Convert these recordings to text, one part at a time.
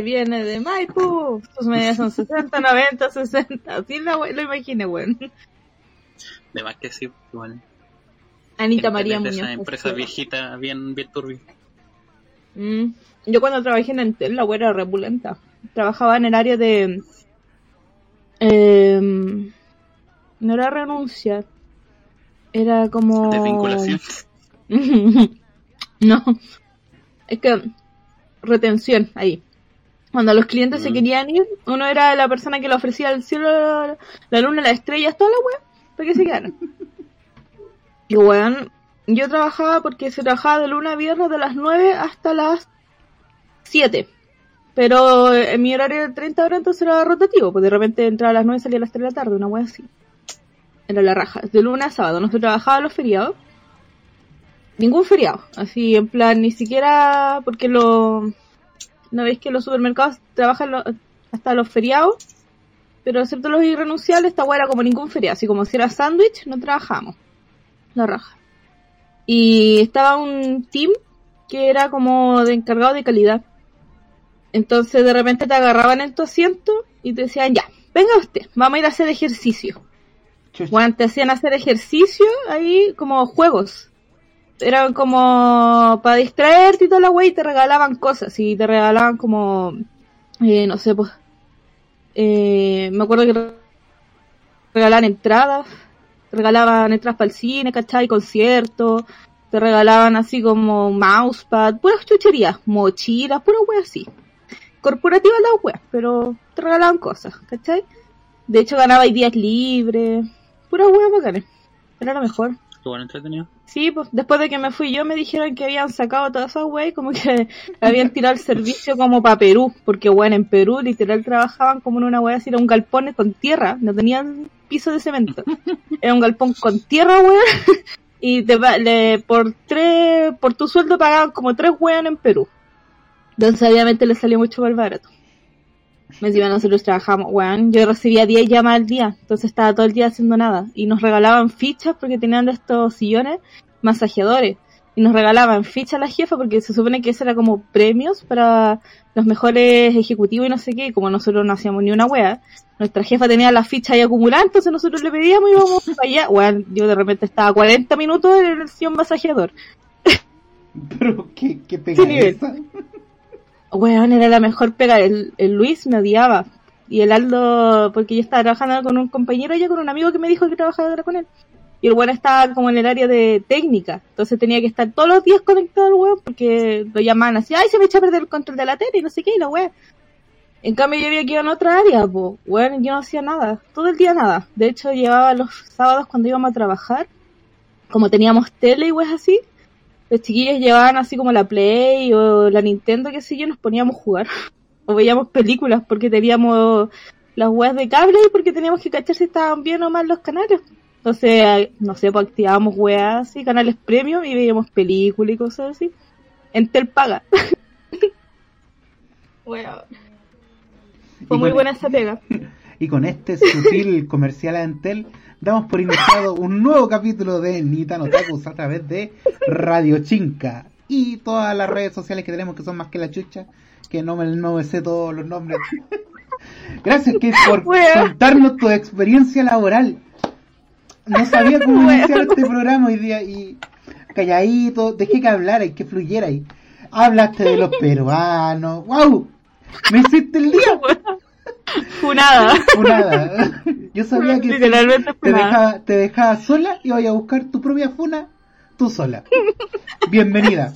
Viene de Maipú. Sus medidas son 60, 90, 60. Así lo, lo imaginé, weón. De más que sí, bueno. Anita María Muñoz. esa empresa viejita bien, bien turbia. Mm. Yo cuando trabajé en Entel, la wea era repulenta. Trabajaba en el área de... em, no era renuncia. Era como... De vinculación. no. Es que... Retención, ahí. Cuando los clientes se Mm. querían ir, uno era la persona que le ofrecía el cielo, la luna, las estrellas, toda la wea, para que se quedaran. Y weón, yo trabajaba porque se trabajaba de luna a viernes de las 9 hasta las 7. Pero en mi horario de 30 horas entonces era rotativo, pues de repente entraba a las 9 y salía a las 3 de la tarde, una wea así. Era la raja. De lunes a sábado, no se trabajaba los feriados. Ningún feriado. Así, en plan, ni siquiera porque lo... ¿No veis que los supermercados trabajan lo- hasta los feriados? Pero excepto los irrenunciables, esta wea era como ningún feriado. Así como si era sándwich, no trabajamos. La raja. Y estaba un team que era como de encargado de calidad. Entonces de repente te agarraban en tu asiento y te decían, ya, venga usted, vamos a ir a hacer ejercicio. Bueno, te hacían hacer ejercicio ahí como juegos. Eran como para distraerte y toda la wey y te regalaban cosas. Y te regalaban como, eh, no sé, pues, eh, me acuerdo que regalaban entradas, regalaban entradas para el cine, ¿cachai? Conciertos, te regalaban así como mousepad, puras chucherías, mochilas, pura wea así. Corporativas las weas, pero te regalaban cosas, ¿cachai? De hecho ganaba días libres, puras weas bacanes. Era lo mejor. Bueno entretenido. Sí, pues después de que me fui yo me dijeron que habían sacado todas esas wey, como que habían tirado el servicio como para Perú, porque bueno, en Perú literal trabajaban como en una wea así, era un galpón con tierra, no tenían piso de cemento. Era un galpón con tierra, weón, y te le, por tres, por tu sueldo pagaban como tres weón en Perú. Entonces obviamente les salió mucho más barato. Encima nosotros trabajamos, weón, yo recibía 10 llamadas al día, entonces estaba todo el día haciendo nada. Y nos regalaban fichas porque tenían de estos sillones masajeadores. Y nos regalaban fichas a la jefa porque se supone que eso era como premios para los mejores ejecutivos y no sé qué. Y como nosotros no hacíamos ni una wea, nuestra jefa tenía las fichas ahí acumuladas, entonces nosotros le pedíamos y íbamos para allá. Weón, yo de repente estaba 40 minutos en el sillón masajeador. Pero qué, qué pega Sí, nivel. esa. Weón, era la mejor pega. El, el Luis me odiaba. Y el Aldo, porque yo estaba trabajando con un compañero y con un amigo que me dijo que trabajaba con él. Y el weón estaba como en el área de técnica. Entonces tenía que estar todos los días conectado al weón porque lo llamaban así, ay, se me echa a perder el control de la tele y no sé qué, y la weón. En cambio yo había quedado en otra área, pues, weón, yo no hacía nada. Todo el día nada. De hecho, llevaba los sábados cuando íbamos a trabajar, como teníamos tele y weón así, los chiquillos llevaban así como la Play o la Nintendo, qué sé yo, nos poníamos a jugar. O veíamos películas porque teníamos las weas de cable y porque teníamos que cachar si estaban bien o mal los canales. Entonces, no sé, pues activábamos weas así, canales premium y veíamos películas y cosas así. Entel paga. Weón. Fue muy buena esa pega. Y con este sutil comercial a Entel, damos por iniciado un nuevo capítulo de Nitan Otakus a través de Radio Chinca y todas las redes sociales que tenemos que son más que la chucha, que no me, no me sé todos los nombres. Gracias, Kate, por contarnos tu experiencia laboral. No sabía cómo Wea. iniciar este programa hoy día y calladito, dejé que hablara y que fluyera y hablaste de los peruanos. ¡Wow! Me hiciste el día. Funada. Funada. Yo sabía que Literalmente te dejaba, te dejaba sola y vaya a buscar tu propia funa tú sola. Bienvenida.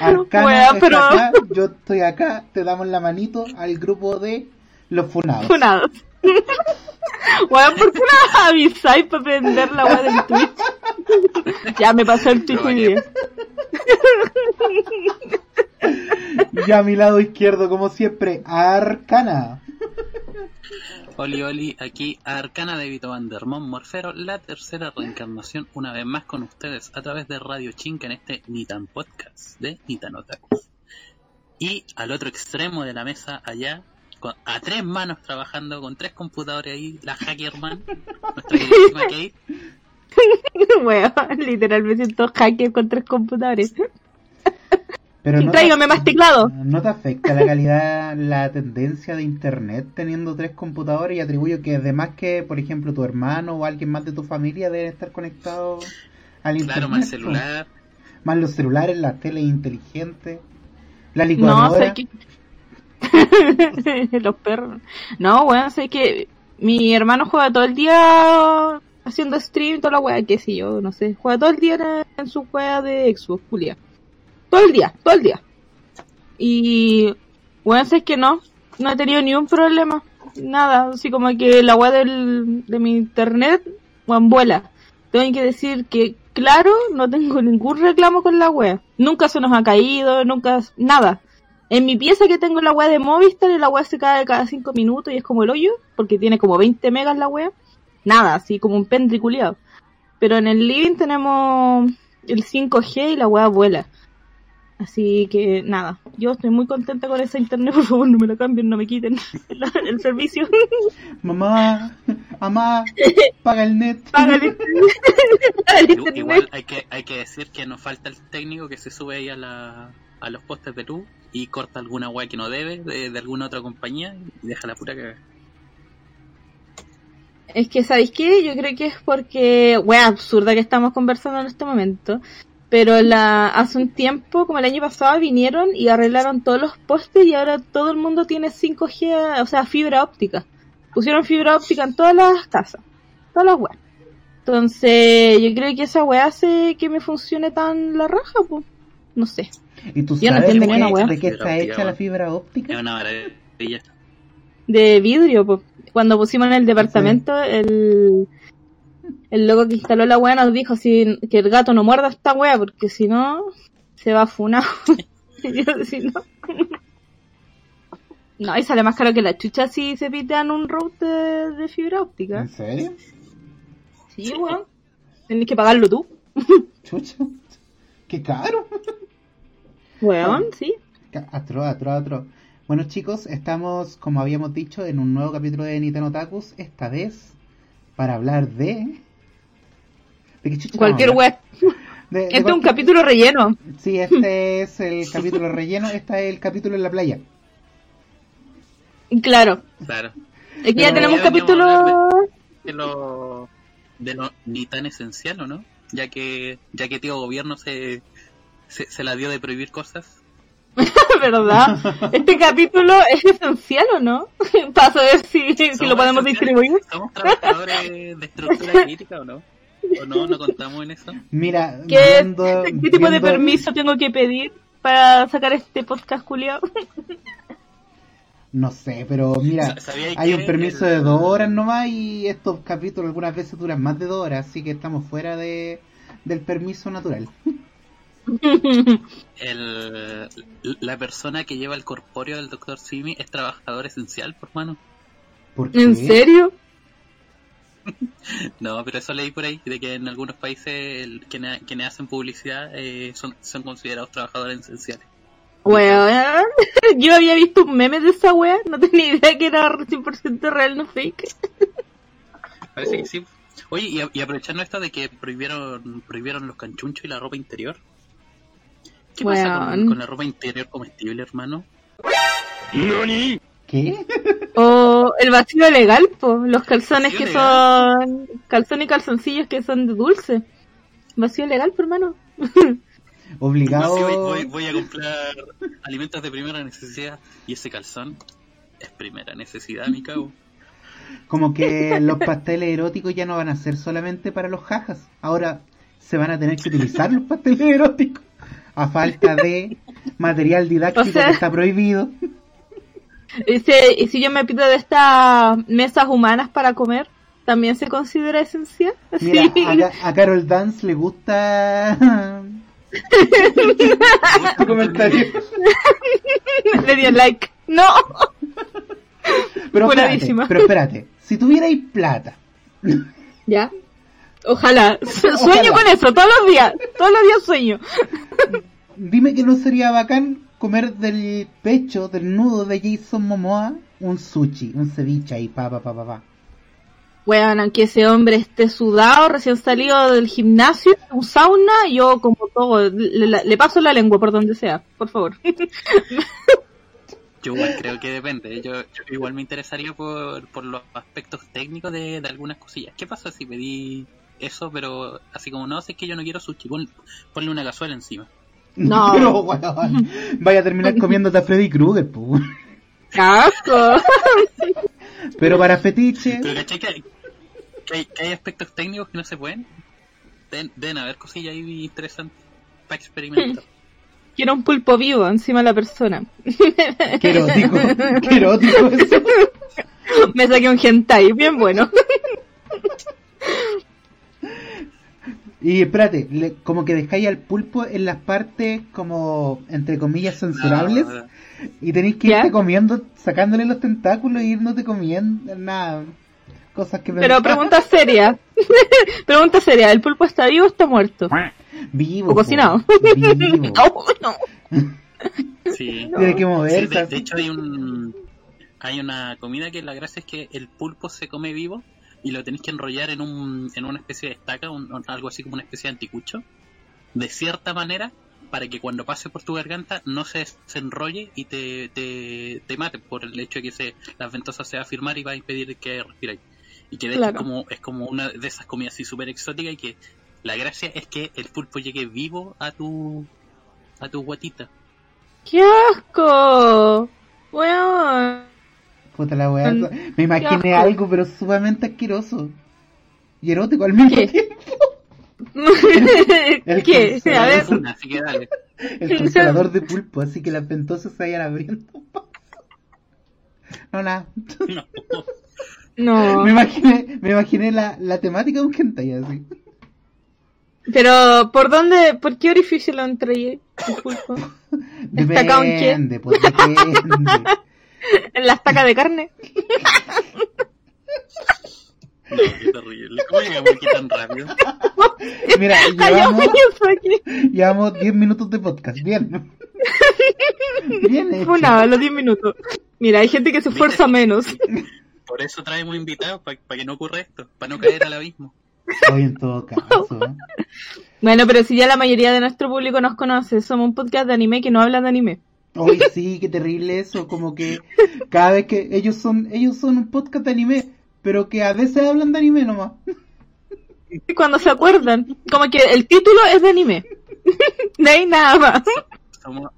Arcana Wea, está pero- acá, yo estoy acá, te damos la manito al grupo de los funados. Funados. Weón, ¿por qué no avisáis para prender la web del Twitch? ya me pasó el Twitch hoy día. Y a mi lado izquierdo, como siempre, Arcana. Oli Oli, aquí Arcana de Vito Vandermont Morfero, la tercera reencarnación una vez más con ustedes a través de Radio Chinca en este Nitan Podcast de Nitan Otakus. Y al otro extremo de la mesa, allá, con, a tres manos trabajando, con tres computadores ahí, la Hackerman, nuestra queridísima Kate, Weón, literal me siento hacker con tres computadores. Pero no Tráigame te, más teclado. ¿No te afecta la calidad, la tendencia de internet teniendo tres computadores? Y atribuyo que además que, por ejemplo, tu hermano o alguien más de tu familia debe estar conectado al internet. Claro, más pues. celular. Más los celulares, las teles inteligentes, la No, licuadora. sé que... Los perros. No, weón, sé que mi hermano juega todo el día haciendo stream, toda la weá, qué sé yo, no sé. Juega todo el día en, su weá de Xbox, Julia. Todo el día, todo el día. Y, weón, sé que no, no he tenido ni un problema. Nada, así como que la weá del, de mi internet, weón, vuela. Tengo que decir que, claro, no tengo ningún reclamo con la wea. Nunca se nos ha caído, nunca, nada. En mi pieza que tengo la wea de Movistar y la wea se cae cada 5 minutos y es como el hoyo, porque tiene como 20 megas la wea. Nada, así como un pendriculeado. Pero en el living tenemos el 5G y la wea vuela. Así que nada, yo estoy muy contenta con esa internet, por favor no me la cambien, no me quiten el, el servicio. Mamá, mamá, paga el net. El Igual internet. hay que, hay que decir que nos falta el técnico que se sube ahí a, la, a los postes de luz y corta alguna weá que no debe de, de alguna otra compañía y deja la pura cagada. Es que, ¿sabéis qué? Yo creo que es porque, wea, absurda que estamos conversando en este momento. Pero la, hace un tiempo, como el año pasado, vinieron y arreglaron todos los postes y ahora todo el mundo tiene 5G, o sea, fibra óptica. Pusieron fibra óptica en todas las casas. Todas las weas. Entonces, yo creo que esa wea hace que me funcione tan la raja, pues. No sé. ¿Y tú no sabes de una qué- de está óptica, hecha la fibra Es óptica? una maravilla. De vidrio, pues. Cuando pusimos en el departamento, el, el loco que instaló la wea nos dijo si, que el gato no muerda esta wea, porque si no, se va a funar. Y yo, si no. No, y sale más caro que la chucha si se pitean un route de, de fibra óptica. ¿En serio? Sí, weón. Tienes que pagarlo tú. Chucha. Qué caro. Weón, sí. Atro, atro, atro. Bueno chicos, estamos, como habíamos dicho, en un nuevo capítulo de Nintendo Otakus, esta vez para hablar de... ¿De qué chucha Cualquier? De- de Este es un capítulo relleno. Sí, este es el capítulo relleno, este es el capítulo en la playa. Claro. Claro. Es que ya tenemos un capítulo. De lo, de lo ni tan esencial, ¿o no? Ya que, ya que tío gobierno se, se, se la dio de prohibir cosas. ¿Verdad? ¿Este capítulo es esencial o no? Para saber si, si ¿Somos lo podemos distribuir. ¿Somos trabajadores de estructura crítica o no? ¿O no? ¿No contamos en eso? Mira, ¿Qué, viendo- ¿Qué tipo de permiso tengo que pedir para sacar este podcast culiao? No sé, pero mira, Sa- ¿sabíais hay un permiso el- de dos horas nomás y estos capítulos algunas veces duran más de dos horas, así que estamos fuera de, del permiso natural. El, la persona que lleva el corpóreo del Dr. Simi es trabajador esencial, por mano. ¿Por qué? ¿En serio? No, pero eso leí por ahí, de que en algunos países el- quienes, quienes hacen publicidad eh, son, son considerados trabajadores esenciales. Weón, yo había visto un meme de esa wea, no tenía idea que era 100% real, no fake. Parece que sí. Oye, y, a- y aprovechando esto de que prohibieron prohibieron los canchunchos y la ropa interior. ¿Qué pasa con, la ropa interior comestible, hermano? ¿Qué? O el vacío legal, po, los calzones Vacío que son calzones y calzoncillos que son de dulce. Vacío legal, por hermano. Obligado. Voy, voy- voy a comprar alimentos de primera necesidad y ese calzón es primera necesidad, mi cabo. Como que los pasteles eróticos ya no van a ser solamente para los jajas. Ahora se van a tener que utilizar los pasteles eróticos. A falta de material didáctico O sea- que está prohibido. Y si, y si yo me pido de estas mesas humanas para comer, ¿también se considera esencial? Mira, Sí. a, Ca- a Carol Dance le gusta tu comentario. Le di el like. ¡No! Pero espérate, pero espérate, si tuvierais plata, ¿Ya? Ojalá. Sueño con eso, todos los días. Todos los días sueño. dime que no sería bacán comer del pecho, del nudo de Jason Momoa, un sushi, un ceviche ahí, pa, pa, pa, pa, pa. Bueno, aunque ese hombre esté sudado, recién salido del gimnasio, un sauna, yo como todo, le, le- le paso la lengua por donde sea, por favor. Yo igual creo que depende. Yo, yo igual me interesaría por, por los aspectos técnicos de, de algunas cosillas. ¿Qué pasa si pedí eso, pero así como no, si es que yo no quiero sushi, pon- ponle una cazuela encima? No. Pero, vaya a terminar comiéndote a Freddy Krueger. ¡Casco! Pero para fetiche, Pero ¿cachai que, que hay, que hay aspectos técnicos que no se pueden? Den- Deben haber cosillas ahí interesantes para experimentar. Quiero un pulpo vivo encima de la persona. qué erótico, qué erótico eso. Me saqué un hentai, bien bueno. Y espérate, le- como que dejáis al pulpo en las partes como, entre comillas, censurables. No, Y tenéis que ¿Ya? irte comiendo, sacándole los tentáculos e irnote comiendo, nada. Cosas que Pero pregunta seria. pregunta seria, ¿el pulpo está vivo o está muerto? Vivo. ¿O cocinado? Vivo. No. sí. Tiene que Sí, moverse. de, de hecho hay un hay una comida que la gracia es que el pulpo se come vivo y lo tenéis que enrollar en un en una especie de estaca, un- algo así como una especie de anticucho, de cierta manera para que cuando pase por tu garganta no se, se enrolle y te, te, te mate por el hecho de que se, las ventosas se va a firmar y va a impedir que respiráis. Y que de hecho es como, es como una de esas comidas así súper exóticas y que la gracia es que el pulpo llegue vivo a tu a tu guatita. ¡Qué asco! Weón. Puta la weá. Mm, Me imaginé algo, pero sumamente asqueroso. Y erótico al mismo ¿Qué? tiempo. El ¿Qué? conservador. A ver, Una, así que dale. El congelador de pulpo, así que las ventosas se vayan abriendo. No, nada. No. no. Me imaginé, me imaginé la, la temática de un hentai así. Pero, ¿por dónde, por qué orificio lo entregué? el. Depende, pues depende. ¿En la estaca de carne? No, qué terrible. ¿Cómo llegamos aquí tan rápido? Mira, llevamos, eso aquí. llevamos 10 minutos de podcast. Bien. Bien hecho. Funado, los 10 minutos. Mira, hay gente que se esfuerza menos. Por eso traemos invitados, para que no ocurra esto, para no caer al abismo. Hoy en todo caso. ¿eh? Bueno, pero si ya la mayoría de nuestro público nos conoce, somos un podcast de anime que no habla de anime. Hoy sí, qué terrible eso, como que cada vez que ellos son, ellos son un podcast de anime, pero que a veces hablan de anime nomás. Y Cuando se acuerdan, como que el título es de anime. No hay nada más. Somos,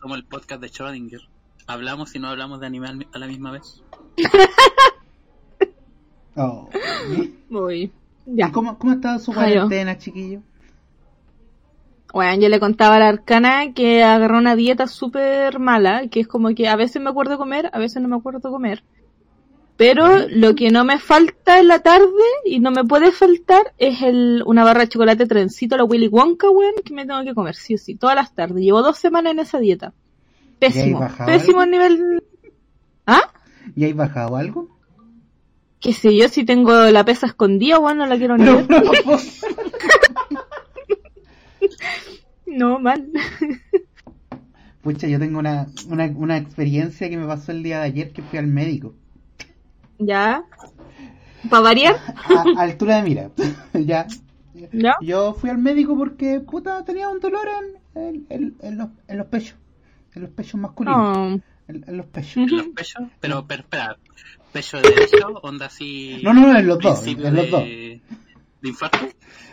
somos el podcast de Schrödinger. Hablamos y no hablamos de anime a la misma vez. Oh. Uy, ¿Y ya. cómo, cómo ha estado su cuarentena, chiquillo? Bueno, yo le contaba a la arcana que agarró una dieta súper mala, que es como que a veces me acuerdo comer, a veces no me acuerdo comer. Pero lo que no me falta en la tarde y no me puede faltar es el, una barra de chocolate trencito, la Willy Wonka, weón, que me tengo que comer, sí o sí, todas las tardes. Llevo dos semanas en esa dieta. Pésimo, pésimo nivel... ¿Ah? ¿Y hay bajado algo? qué sé yo, si tengo la pesa escondida, weón, no la quiero ni ver. No, mal. pucha, yo tengo una, una, una experiencia que me pasó el día de ayer que fui al médico. ¿Ya? ¿Para variar? A, a altura de mira. ya. ¿Ya? Yo fui al médico porque, puta, tenía un dolor en, en, en- en los, en los pechos. En los pechos masculinos. No. En, en los pechos. ¿En los pechos? Pero, pero espera, ¿pecho derecho? ¿Onda así? No, no, no, en los dos. En los dos. ¿De infarto?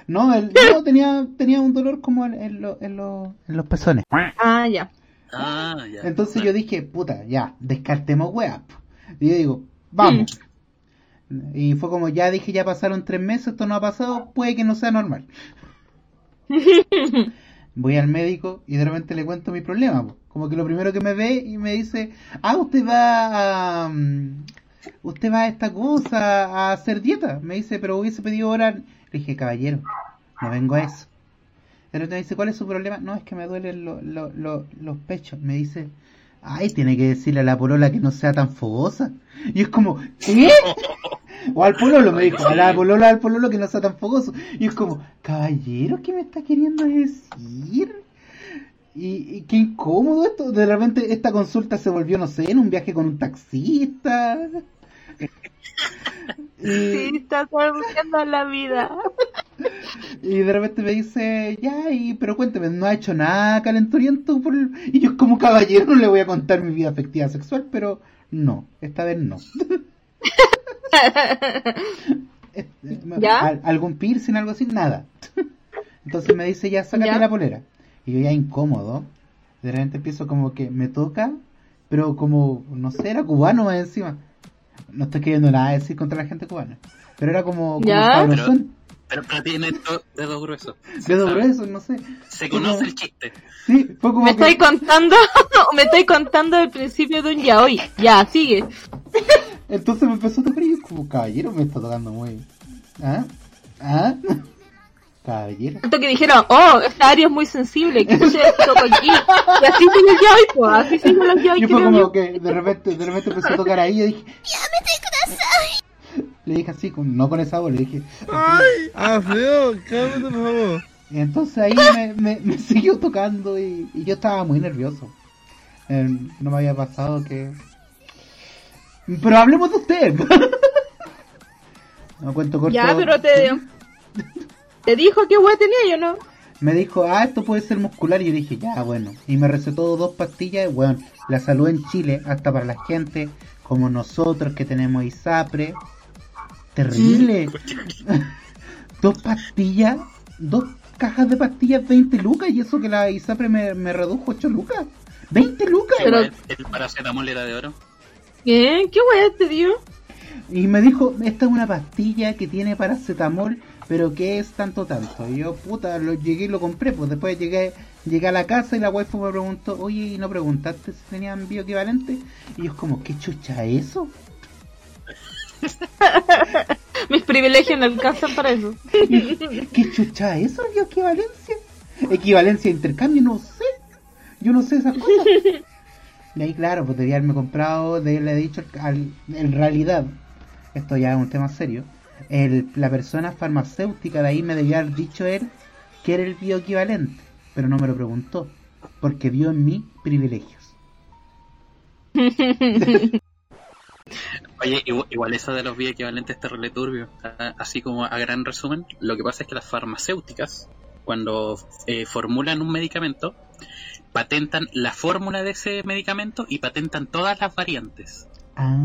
No, el, no tenía, tenía un dolor como en, en, lo- en, lo- en los pezones. Ah, ya. Ah, ya. Entonces yo dije, puta, ya, descartemos weá. po. Y yo digo, vamos. Y fue como, ya dije, ya pasaron tres meses, esto no ha pasado, puede que no sea normal. Voy al médico y de repente le cuento mi problema. po. Como que lo primero que me ve y me dice, ah, usted va a... mm, Usted va a esta cosa, a hacer dieta. Me dice, pero hubiese pedido hora. Le dije, caballero, no vengo a eso. De repente me dice, ¿cuál es su problema? No, es que me duelen lo- lo- lo- los pechos. Me dice, ay, tiene que decirle a la polola que no sea tan fogosa. Y es como, ¿qué? O al pololo me dijo, a la polola al pololo que no sea tan fogoso. Y es como, caballero, ¿qué me está queriendo decir? Y, y qué incómodo esto. De repente esta consulta se volvió, no sé, en un viaje con un taxista. Sí, está torciendo la vida. Y de repente me dice, ya, y, pero cuénteme, ¿no ha hecho nada calenturiento? Por... Y yo como caballero no le voy a contar mi vida afectiva sexual, pero no, esta vez no. ¿Ya? ¿Al- ¿Algún piercing, algo así? Nada. Entonces me dice, ya, sácate ¿Ya? la polera. Y yo ya incómodo, de repente empiezo como que me toca, pero como, no sé, era cubano más encima. No estoy queriendo nada decir contra la gente cubana, pero era como, como ¿Ya? Pero- Pero, pero tiene do- dedos gruesos. Se dedo sabe. grueso, no sé. Se conoce el chiste. Sí, fue como Me que- estáis contando, me estáis contando el principio de un yaoi. Ya, sigue. Entonces me empezó a tocar y yo como, caballero, me está tocando muy... ¿Ah? ¿Ah? Caballero. Tanto que dijeron, oh, esta área es muy sensible, ¿qué se toco aquí? Y así yaoi, pues, así siguen los yaoi, Y fue creo como yo. que de repente, de repente empezó a tocar ahí y yo dije... Le dije así, con- no con esa voz, le dije... Ah, feo, cálmate, por favor. Y entonces ahí me, me, me siguió tocando y, y yo estaba muy nervioso. Eh, no me había pasado que... Pero hablemos de usted. no cuento corto. Ya, pero te, te dijo qué hueá tenía yo, ¿no? Me dijo, ah, esto puede ser muscular. Y yo dije, ya, bueno. Y me recetó dos pastillas. Y bueno, la salud en Chile, hasta para la gente como nosotros que tenemos ISAPRE. Terrible. dos pastillas, dos cajas de pastillas, 20 lucas. Y eso que la ISAPRE me, me redujo 8 lucas. 20 lucas. Pero- El, paracetamol era de oro. ¿Qué? ¿Qué hueá te dio? Y me dijo, esta es una pastilla que tiene paracetamol, pero que es tanto tanto. Y yo, puta, lo llegué y lo compré, pues después llegué, llegué a la casa y la waifu me preguntó, oye, ¿y no preguntaste si tenían bioequivalente? Y yo como, ¿qué chucha es eso? Mis privilegios no alcanzan para eso. ¿Qué chucha es eso, bioequivalencia? Equivalencia de intercambio, no sé. Yo no sé esas cosas. Y ahí, claro, pues debía haberme comprado, de le he dicho, al, en realidad, esto ya es un tema serio, el, la persona farmacéutica de ahí me debía haber dicho él que era el bioequivalente, pero no me lo preguntó, porque vio en mí privilegios. Oye, igual, eso de los bioequivalentes es terrible turbio. Así como a gran resumen, lo que pasa es que las farmacéuticas, cuando eh, formulan un medicamento, patentan la fórmula de ese medicamento y patentan todas las variantes. Ah.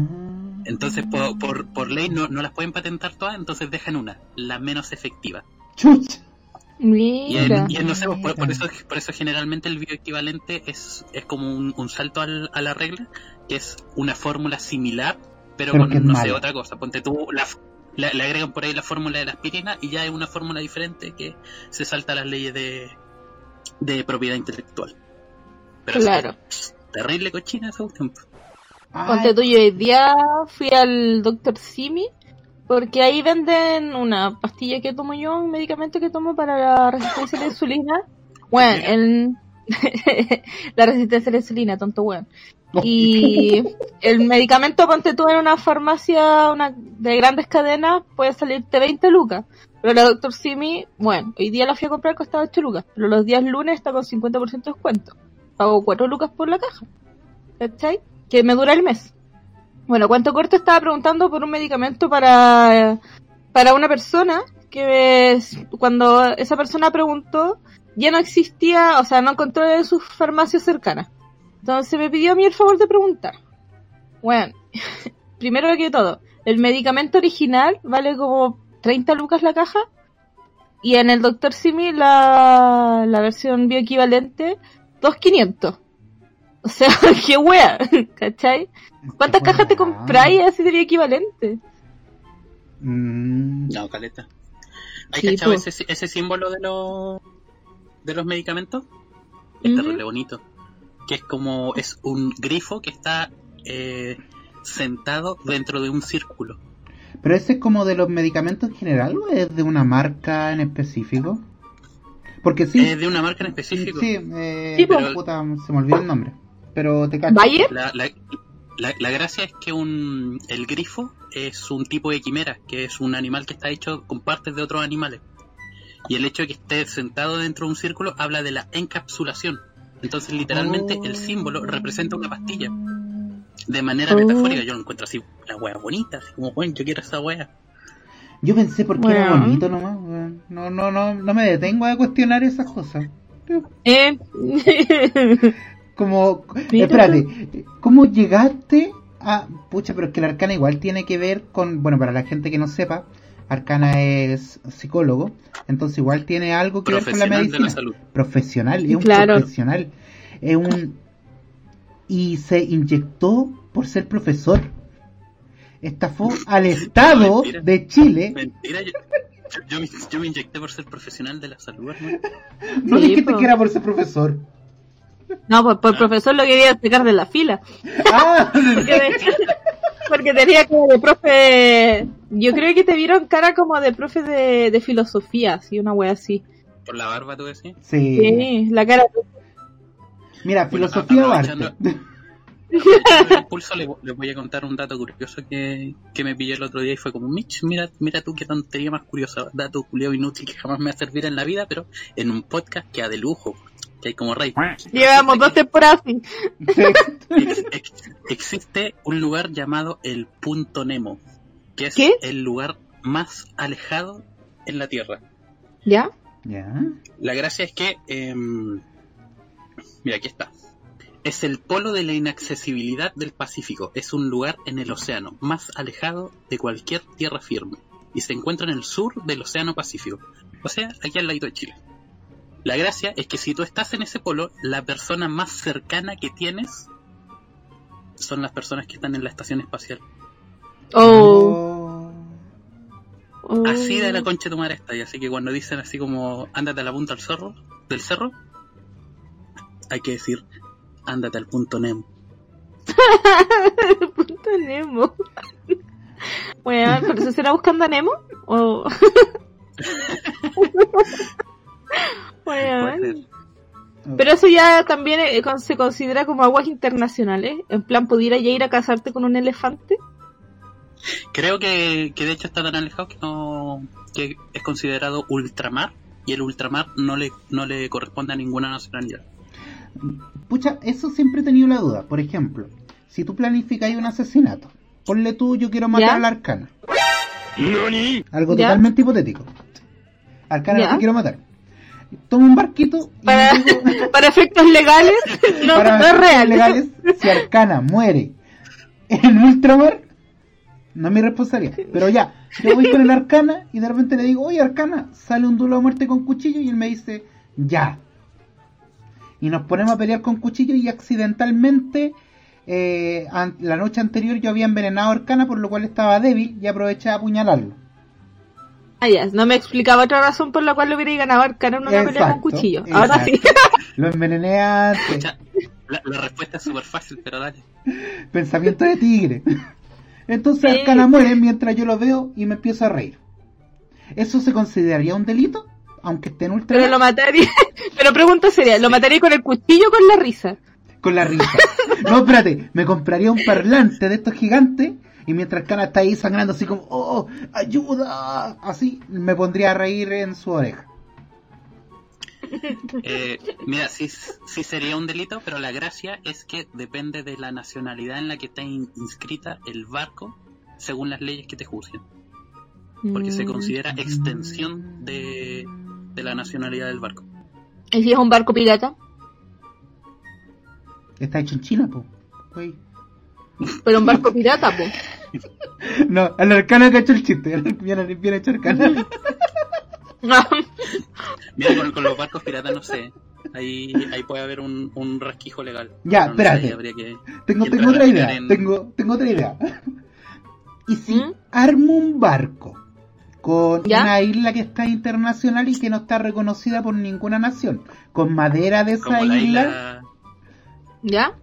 Entonces, por, por, por ley no, no las pueden patentar todas, entonces dejan una, la menos efectiva. Chucha. Y, en- Mira. y en- no sé, por, por eso, por eso generalmente el bioequivalente es, es como un, un salto al- a la regla, que es una fórmula similar, pero, Pero con, no sé, otra cosa. Ponte tú, la, la- le agregan por ahí la fórmula de la aspirina y ya es una fórmula diferente que se salta a las leyes de, de propiedad intelectual. Pero Claro. terrible cochina esa cuestión. Ponte Ay, tú, yo hoy día fui al Dr. Simi porque ahí venden una pastilla que tomo yo, un medicamento que tomo para la resistencia a la insulina. Bueno, el... la resistencia a la insulina, tonto weón. Y el medicamento, ponte tú en una farmacia una de grandes cadenas, puede salirte 20 lucas. Pero la Dr. Simi, bueno, hoy día la fui a comprar, costaba 8 lucas. Pero los días lunes está con 50% de descuento. Pago 4 lucas por la caja. ¿Cachai? Que me dura el mes. Bueno, cuánto corto estaba preguntando por un medicamento para, para una persona que cuando esa persona preguntó ya no existía, o sea, no encontró en sus farmacias cercanas. Entonces me pidió a mí el favor de preguntar. Bueno, primero que todo, el medicamento original vale como 30 lucas la caja y en el Dr. Simi la, la versión bioequivalente 2.500. O sea, qué wea, ¿cachai? ¿Cuántas cajas te compráis así de bioequivalente? Mm, No, caleta. ¿Hay Sí, cachado po. ese, ese símbolo de los de los medicamentos? Es Ujú. terrible bonito. Que es como, es un grifo que está eh, sentado dentro de un círculo. Pero ese es como de los medicamentos en general o es de una marca en específico? Porque sí, Es de una marca en específico. sí, eh, Sí, pero, puta, se me olvidó el nombre. Pero te cacho. ¿Bayer? La, la, la, la gracia es que un, el grifo es un tipo de quimera, que es un animal que está hecho con partes de otros animales. Y el hecho de que esté sentado dentro de un círculo habla de la encapsulación. Entonces, literalmente, el símbolo representa una pastilla. De manera Oh. metafórica, yo lo encuentro así, una wea bonita, así como, bueno, yo quiero esa wea. Yo pensé porque era Bueno. bonito nomás. weón. No, no, no, no me detengo a cuestionar esas cosas. Eh. Como, espérate, ¿cómo llegaste a... Pucha, pero es que la arcana igual tiene que ver con, bueno, para la gente que no sepa, Arcana es psicólogo, entonces igual tiene algo que ver con la de medicina. la salud. Profesional, es un Claro. profesional. Es un... Y se inyectó por ser profesor. Estafó al Estado mentira. de Chile. Mentira, yo, yo, yo me, yo me inyecté por ser profesional de la salud, hermano. No Sí, dijiste po. que era por ser profesor. No, pues por profesor lo quería sacar de la fila. Ah, Porque, porque tenía como de profe. Yo creo que te vieron cara como de profe de, de filosofía, así, una wea así. Por la barba, tú decís. sí. Sí, la cara. Mira, Bueno, filosofía o aprovechando- arte. Por el pulso le- les voy a contar un dato curioso que, que me pillé el otro día y fue como, Mitch, mira, mira tú qué tontería más curiosa, dato culiado inútil que jamás me va a servir en la vida, pero en un podcast que ha de lujo, que hay como rey. Llevamos dos temporadas. Ex- ex- existe un lugar llamado el Punto Nemo, que es ¿Qué? el lugar más alejado en la Tierra. ¿Ya? Ya. La gracia es que, em, mira, aquí está. Es el polo de la inaccesibilidad del Pacífico. Es un lugar en el océano más alejado de cualquier tierra firme. Y se encuentra en el sur del Océano Pacífico. O sea, aquí al ladito de Chile. La gracia es que si tú estás en ese polo, la persona más cercana que tienes son las personas que están en la estación espacial. Oh. oh. Así de la concha de tu madre está. Y así que cuando dicen así como ándate a la punta del cerro, del cerro, hay que decir ándate al punto Nemo. Punto Nemo. Bueno, ¿por eso será buscando a Nemo? O... Bueno. Pero eso ya también eh, se considera como aguas internacionales. En plan, ¿pudiera ya ir a casarte con un elefante? Creo que, que de hecho está tan alejado que no que es considerado ultramar y el ultramar no le no le corresponde a ninguna nacionalidad. Pucha, eso siempre he tenido la duda. Por ejemplo, si tú planificas un asesinato, ponle tú, yo quiero matar ¿Ya? a la arcana. Algo ¿Ya? totalmente hipotético. Arcana ¿Ya? no te quiero matar. Tomo un barquito y Para, digo- para efectos legales, no, para no real. legales, si Arcana muere en ultramar, no es mi responsabilidad. Pero ya, yo voy con el Arcana y de repente le digo, oye Arcana, sale un duelo a muerte con cuchillo y él me dice, ya. Y nos ponemos a pelear con cuchillo y accidentalmente eh, la noche anterior yo había envenenado a Arcana por lo cual estaba débil y aproveché a apuñalarlo. Ah, ya, no me explicaba otra razón por la cual le hubiera ganado a Arcana en una pelea con Exacto, cuchillo. Ahora sí. Lo envenené antes. La, la respuesta es súper fácil, pero dale. Pensamiento de tigre. Entonces Sí. Arcana muere mientras yo lo veo y me empiezo a reír. ¿Eso se consideraría un delito? Aunque esté en ultra Pero lo mataría. Pero pregunta seria, ¿lo mataría con el cuchillo o con la risa? con la risa. No, espérate, me compraría un parlante de estos gigantes y mientras Arcana está ahí sangrando así como, oh, ayuda, así, me pondría a reír en su oreja. Eh, mira, sí, sí sería un delito, pero la gracia es que depende de la nacionalidad en la que está in- inscrita el barco según las leyes que te juzguen. Porque se Mm. considera extensión de, de la nacionalidad del barco. ¿Y si es un barco pirata? Está hecho en China, po. Güey. Pero un barco pirata, pues. No, al Arcana que ha hecho el chiste, bien, bien hecho Arcana. Mira, con, con los barcos piratas no sé. Ahí, ahí puede haber un, un rasquijo legal. Ya, Pero no sé, espérate. habría que- Tengo, tengo otra idea, en- tengo, tengo otra idea. ¿Y si ¿Mm? armo un barco con ¿Ya? una isla que está internacional y que no está reconocida por ninguna nación? Con madera de esa isla. ¿Ya?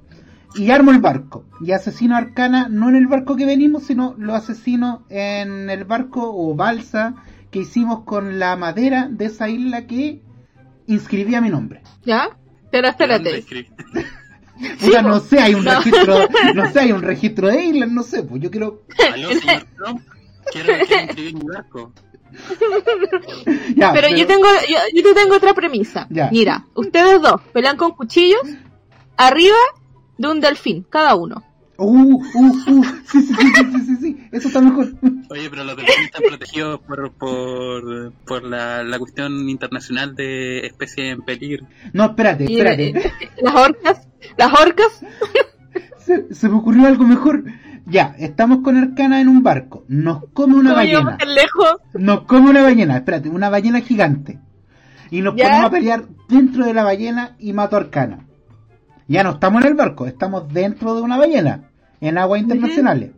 Y armo el barco. Y asesino a Arcana no en el barco que venimos, sino lo asesino en el barco o balsa que hicimos con la madera de esa isla que inscribía mi nombre. ¿Ya? Pero ¿Dónde espérate. Puta, no sé, hay un No. registro, no sé, hay un registro de islas, no sé, pues yo quiero Aló, señor Trump. Quiero, quiero inscribir mi barco. ya, Pero yo tengo, yo, yo te tengo otra premisa. Ya. Mira, ustedes dos pelean con cuchillos arriba de un delfín, cada uno. Uh, uh, uh, sí, sí, sí, sí, sí, sí, sí, eso está mejor. Oye, pero los delfines están protegidos por, por, por la, la cuestión internacional de especies en peligro. No, espérate, espérate. eh, las orcas, las orcas, Se, se me ocurrió algo mejor. Ya, estamos con Arcana en un barco. Nos come una ¿cómo llegamos ballena. lejos? Nos come una ballena, espérate, una ballena gigante. Y nos ¿Ya? ponemos a pelear dentro de la ballena y mato a Arcana. Ya no estamos en el barco, estamos dentro de una ballena, en aguas internacionales.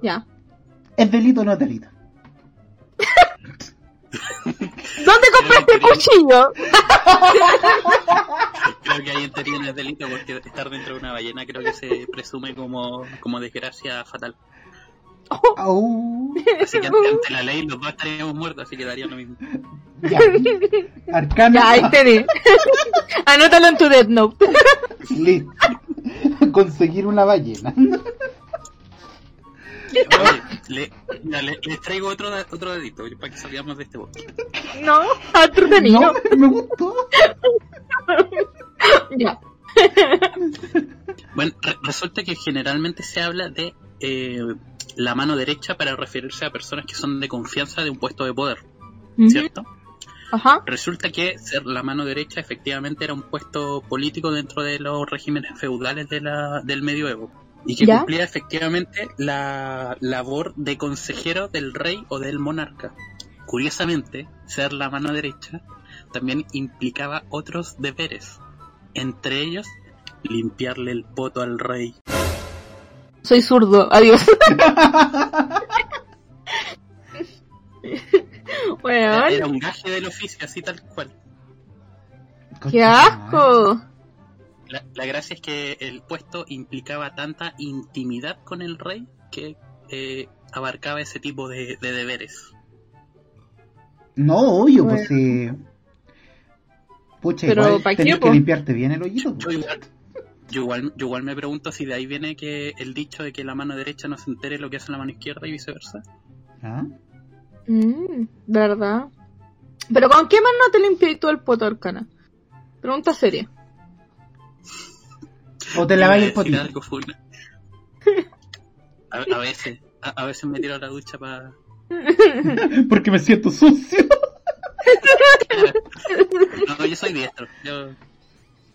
Ya. ¿Es delito o no es delito? ¿Dónde compraste cuchillo? Creo que ahí en teoría no es delito porque estar dentro de una ballena creo que se presume como, como desgracia fatal. Au. Así que ante, ante la ley los dos estaríamos muertos, así que daría lo mismo. Ya. Arcana. Ya, ahí te di. Anótalo en tu Death Note. Listo. Conseguir una ballena. Oye, le, ya, le- les traigo otro, otro dedito para que salgamos de este bosque. No, entretenido. No, me gustó. Ya. Bueno, re- resulta que generalmente se habla de eh, la mano derecha para referirse a personas que son de confianza de un puesto de poder, ¿cierto? Ajá. Resulta que ser la mano derecha efectivamente era un puesto político dentro de los regímenes feudales de la, del medioevo y que ¿Ya? cumplía efectivamente la labor de consejero del rey o del monarca. Curiosamente, ser la mano derecha también implicaba otros deberes, entre ellos limpiarle el poto al rey. Soy zurdo. Adiós. Era, un gaje del oficio, así tal cual. ¡Qué asco! La, la gracia es que el puesto implicaba tanta intimidad con el rey que eh, abarcaba ese tipo de, de deberes. No, obvio, Bueno. pues eh... Pucha, Pero, igual ¿pa' qué, tenés que po? limpiarte bien el hoyito. Yo igual, yo igual, yo igual me pregunto si de ahí viene que el dicho de que la mano derecha no se entere lo que hace la mano izquierda y viceversa. ¿Ah? Mm, ¿Verdad? ¿Pero con qué mano te limpias tú el poto, Arcana? Pregunta seria. O te lavas el algo funa. A, a veces, a, a veces me tiro a la ducha para... Porque me siento sucio. No, yo soy diestro. Yo,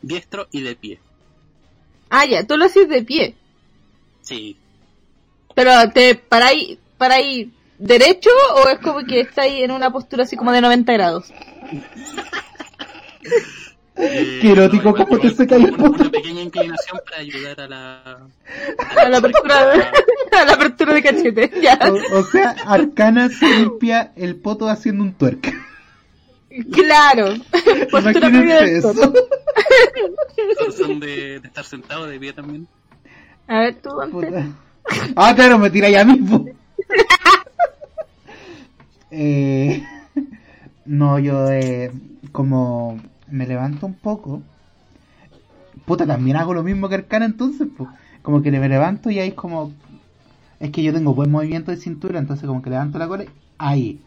diestro y de pie. Ah, ya, tú lo haces de pie. Sí. Pero te paráis, paráis derecho o es como que estáis en una postura así como de 90 grados. Eh, Qué erótico, igual- cómo te seca el una, poto. una pequeña inclinación para ayudar a la... A la apertura de, a la apertura de cachete. Ya. O, o sea, Arcana se limpia el poto haciendo un twerk. Claro. Postura Imagínense eso. Son, de, de estar sentado de pie también. A ver, tú, antes. Ah, claro, me tira ya mismo. Eh, no, yo eh, como me levanto un poco. Puta, también hago lo mismo que Arcana entonces, pues. Como que me levanto y ahí es como... Es que yo tengo buen movimiento de cintura, entonces como que levanto la cola y ahí.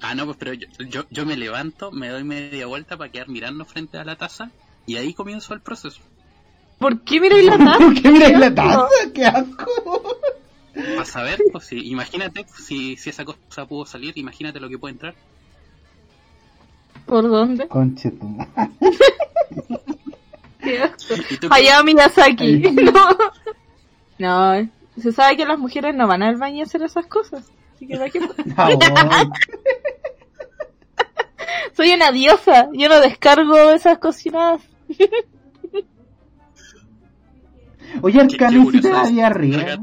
Ah, no, pues pero yo, yo, yo me levanto, me doy media vuelta para quedar mirando frente a la taza y ahí comienzo el proceso. ¿Por qué miráis la taza? ¿Por qué miráis la taza? ¡Qué asco! Para saber, pues si, imagínate si, si esa cosa pudo salir, imagínate lo que puede entrar. ¿Por dónde? Conche tu madre. Qué asco. ¿Y tú Hayao Miyazaki. No. No, se sabe que las mujeres no van al baño a hacer esas cosas. Así que. Ah, Soy una diosa. Yo no descargo esas cocinadas. Oye, Arcana, qué ¿y si curioso te da es. diarrea?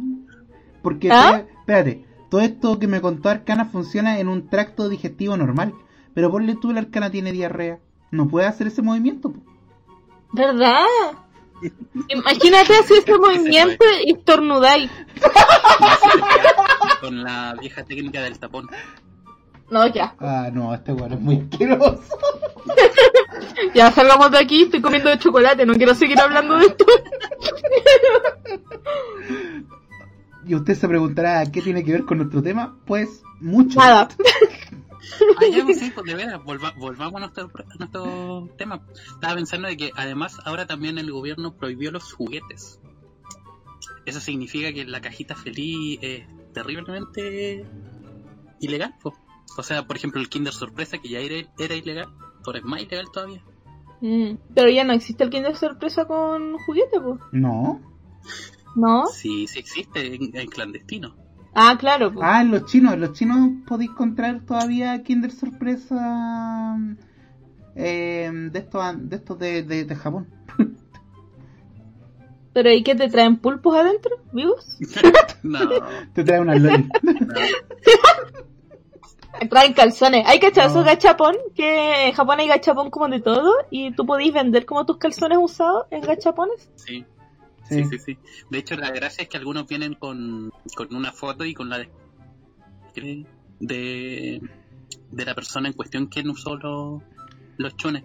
Porque, ¿Ah? todo- espérate, todo esto que me contó Arcana funciona en un tracto digestivo normal. Pero ponle tú, la Arcana tiene diarrea. No puede hacer ese movimiento. po. ¿Verdad? Imagínate hacer ese movimiento y estornudáis. con la vieja técnica del tapón? No, ya. Ah, no, este weón es muy asqueroso. Ya salgamos de aquí. Estoy comiendo de chocolate. No quiero seguir hablando de esto. Y usted se preguntará, ¿qué tiene que ver con nuestro tema? Pues, mucho. Nada. Ah, ya, pues sí, pues de veras, volva- volvamos a nuestro, a nuestro tema. Estaba pensando de que además ahora también el gobierno prohibió los juguetes. Eso significa que la cajita feliz es terriblemente ilegal. po. O sea, por ejemplo, el Kinder Sorpresa, que ya era, era ilegal, ahora es más ilegal todavía. Mm, Pero ya no existe el Kinder sorpresa con juguete, pues. No. ¿No? Sí, sí existe en, en clandestino. Ah, claro, pues. Ah, en los chinos, en los chinos podéis encontrar todavía Kinder Sorpresa eh, de estos de, estos de, de, de Japón. Pero ¿y qué te traen pulpos adentro? ¿Vivos? No, Te trae una loli. no. Traen calzones. Hay cachado No. gachapón, que en Japón hay gachapón como de todo, y tú podís vender como tus calzones usados en gachapones. Sí, Sí. sí, sí, sí. De hecho, la gracia es que algunos vienen con, con una foto y con la de, de, de la persona en cuestión quien usó los, los chones.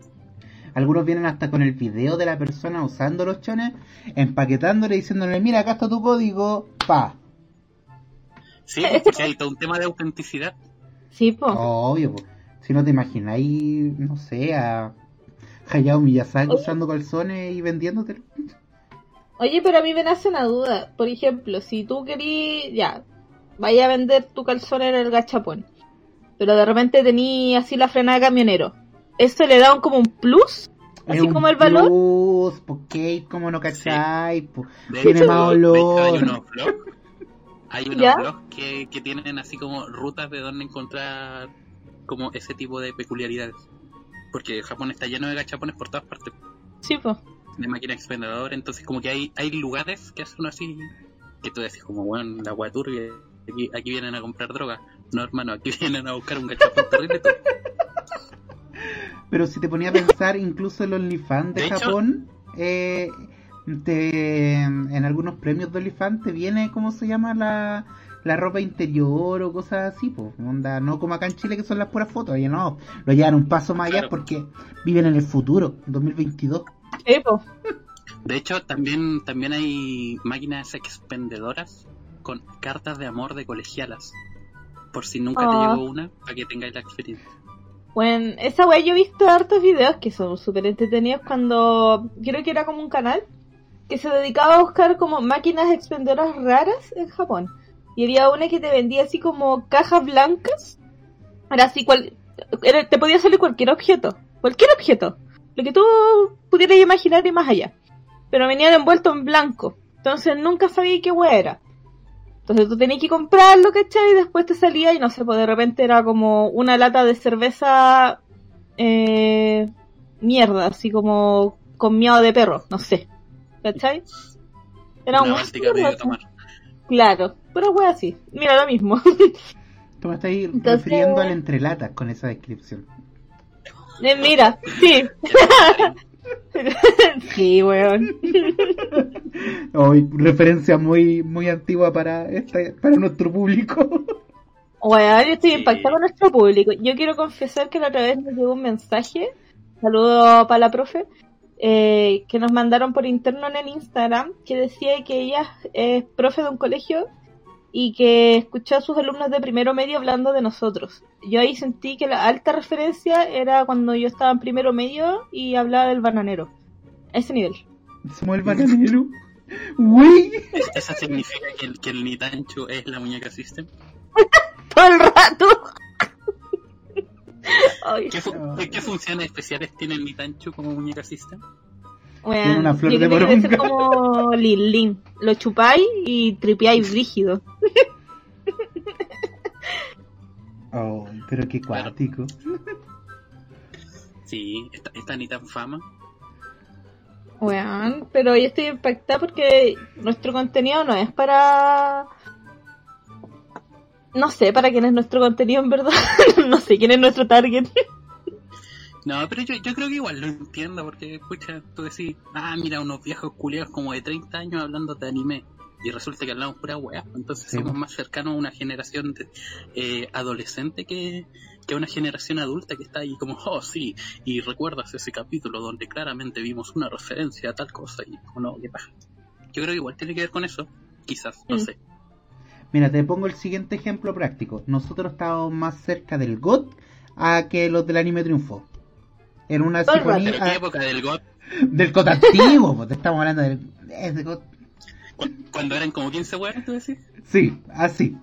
Algunos vienen hasta con el video de la persona usando los chones, empaquetándole, diciéndole, mira, acá está tu código, pa. Sí, porque hay todo un tema de autenticidad. Sí, po. Obvio, po. si no te imagináis, no sé, a Hayao Miyazaki Oye. usando calzones y vendiéndotelo. Oye, pero a mí me nace una duda. Por ejemplo, si tú querías, ya, vaya a vender tu calzón en el gachapón, pero de repente tenías así la frenada de camionero, ¿eso le da un, como un plus? Así como el valor. plus, porque como no cacháis, po. De Tiene hecho, más olor. hay unos blogs, hay unos blogs que, que tienen así como rutas de donde encontrar como ese tipo de peculiaridades. Porque Japón está lleno de gachapones por todas partes. Sí, po. De máquina expendedora, entonces como que hay, hay lugares que hacen así, que tú decís como, bueno, la agua turbia, aquí, aquí vienen a comprar droga. No, hermano, aquí vienen a buscar un gachapón terrible. Pero si te ponía a pensar, incluso el OnlyFans de, De hecho- Japón, eh, te, en algunos premios de OnlyFans te viene, ¿cómo se llama? La, la ropa interior o cosas así, pues. Onda, no como acá en Chile que son las puras fotos, oye, no, lo llevan un paso más allá Claro. porque viven en el futuro, 2022. Sí, po. De hecho, también, también hay máquinas expendedoras con cartas de amor de colegialas. Por si nunca te Ah. llegó una, para que tengáis la experiencia. Bueno, esa wea yo he visto hartos videos que son súper entretenidos cuando creo que era como un canal que se dedicaba a buscar como máquinas expendedoras raras en Japón. Y había una que te vendía así como cajas blancas. Era así, cual, era- te podía salir cualquier objeto. Cualquier objeto. Lo que tú pudieras imaginar y más allá. Pero venía envuelto en blanco. Entonces nunca sabía qué wea era. Entonces tú tenías que comprarlo, ¿cachai? Y después te salía y no sé, pues de repente era como una lata de cerveza eh, mierda, así como con miado de perro, no sé. ¿Cachai? Era Una un tomar. Claro, pero wea así. Mira lo mismo. Tú me estás Entonces- refiriendo al entrelatas con esa descripción. Eh, mira, sí. sí, weón. Hoy, referencia muy, muy antigua para, esta, para nuestro público. Weón, yo estoy Sí. impactada con nuestro público. Yo quiero confesar que la otra vez nos llegó un mensaje, saludo para la profe, eh, que nos mandaron por interno en el Instagram, que decía que ella es profe de un colegio y que escuchó a sus alumnos de primero medio hablando de nosotros. Yo ahí sentí que la alta referencia era cuando yo estaba en primero medio y hablaba del bananero. A ese nivel. Somos el bananero. Uy. ¿Eso significa que el, que el Nitanchu es la muñeca System? Todo el rato. ¿Qué, fu- qué- qué funciones especiales tiene el Nitanchu como muñeca System? Tiene una flor yo de creo que debe ser como Lin Lin. Lo chupáis y tripeáis brígido. Oh, pero qué cuático. Sí, está, está ni tan fama. Weón, pero yo estoy impactada porque nuestro contenido no es para... No sé para quién es nuestro contenido en verdad. no sé quién es nuestro target. No, pero yo, yo creo que igual lo entiendo, porque, escucha, tú decís, ah, mira, unos viejos culiados como de 30 años hablando de anime. Y resulta que hablamos pura weá, entonces Sí. somos más cercanos a una generación de, eh, adolescente que, que a una generación adulta que está ahí como, oh sí, y recuerdas ese capítulo donde claramente vimos una referencia a tal cosa y como no, qué paja. Yo creo que igual tiene que ver con eso, quizás, no sé. Mira, te pongo el siguiente ejemplo práctico. Nosotros estábamos más cerca del GOT a que los del anime triunfo. En una Todo el rato. ¿Pero sinfonía qué época del GOT? del GOT antiguo, pues te estamos hablando del es de GOT. Cuando eran como 15 weones, tú decís. Sí, así.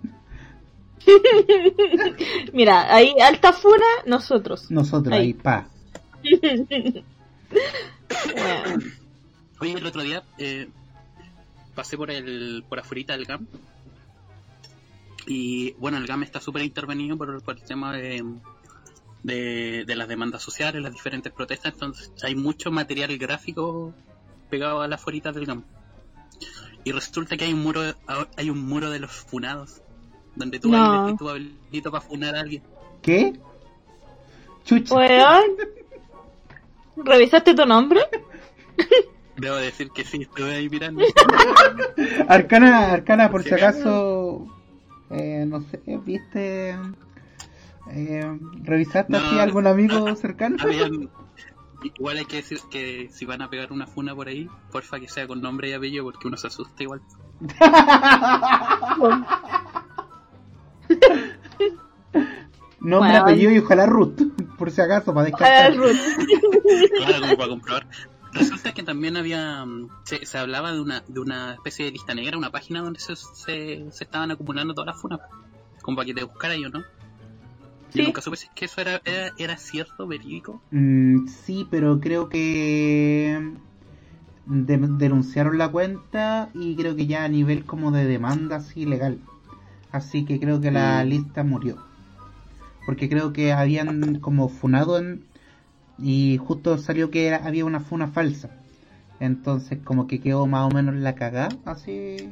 Mira, ahí alta funa, nosotros. Nosotros Ahí. ahí, pa. Bueno, Oye, el otro día eh, pasé por el por afuera del GAM. Y bueno, el GAM está súper intervenido por, por el tema de, de, de las demandas sociales, las diferentes protestas. Entonces hay mucho material gráfico pegado a las afuera del GAM. Y resulta que hay un muro hay un muro de los funados. Donde tú No. vas tu habilito para funar a alguien. ¿Qué? Chucha. weón. ¿Revisaste tu nombre? Debo decir que sí, estuve ahí mirando. Arcana, Arcana, por si acaso, eh, no sé, ¿viste? Eh, ¿Revisaste No. así a algún amigo cercano? Habían- Igual hay que decir que si van a pegar una funa por ahí, porfa que sea con nombre y apellido porque uno se asusta igual. Nombre, Bueno. apellido y ojalá Ruth, por si acaso, para descartar. Ruth. Claro, como para comprobar. Resulta que también había. mm, Se, se hablaba de una, de una especie de lista negra, una página donde se, se, se estaban acumulando todas las funas. Como para que te buscara yo, ¿no? Sí. Yo nunca supe si es que eso era, era, era cierto, verídico. Mm, sí, pero creo que de- denunciaron la cuenta y creo que ya a nivel como de demanda así legal. Así que creo que la Mm. lista murió. Porque creo que habían como funado en, y justo salió que era- había una funa falsa. Entonces como que quedó más o menos la cagada, así...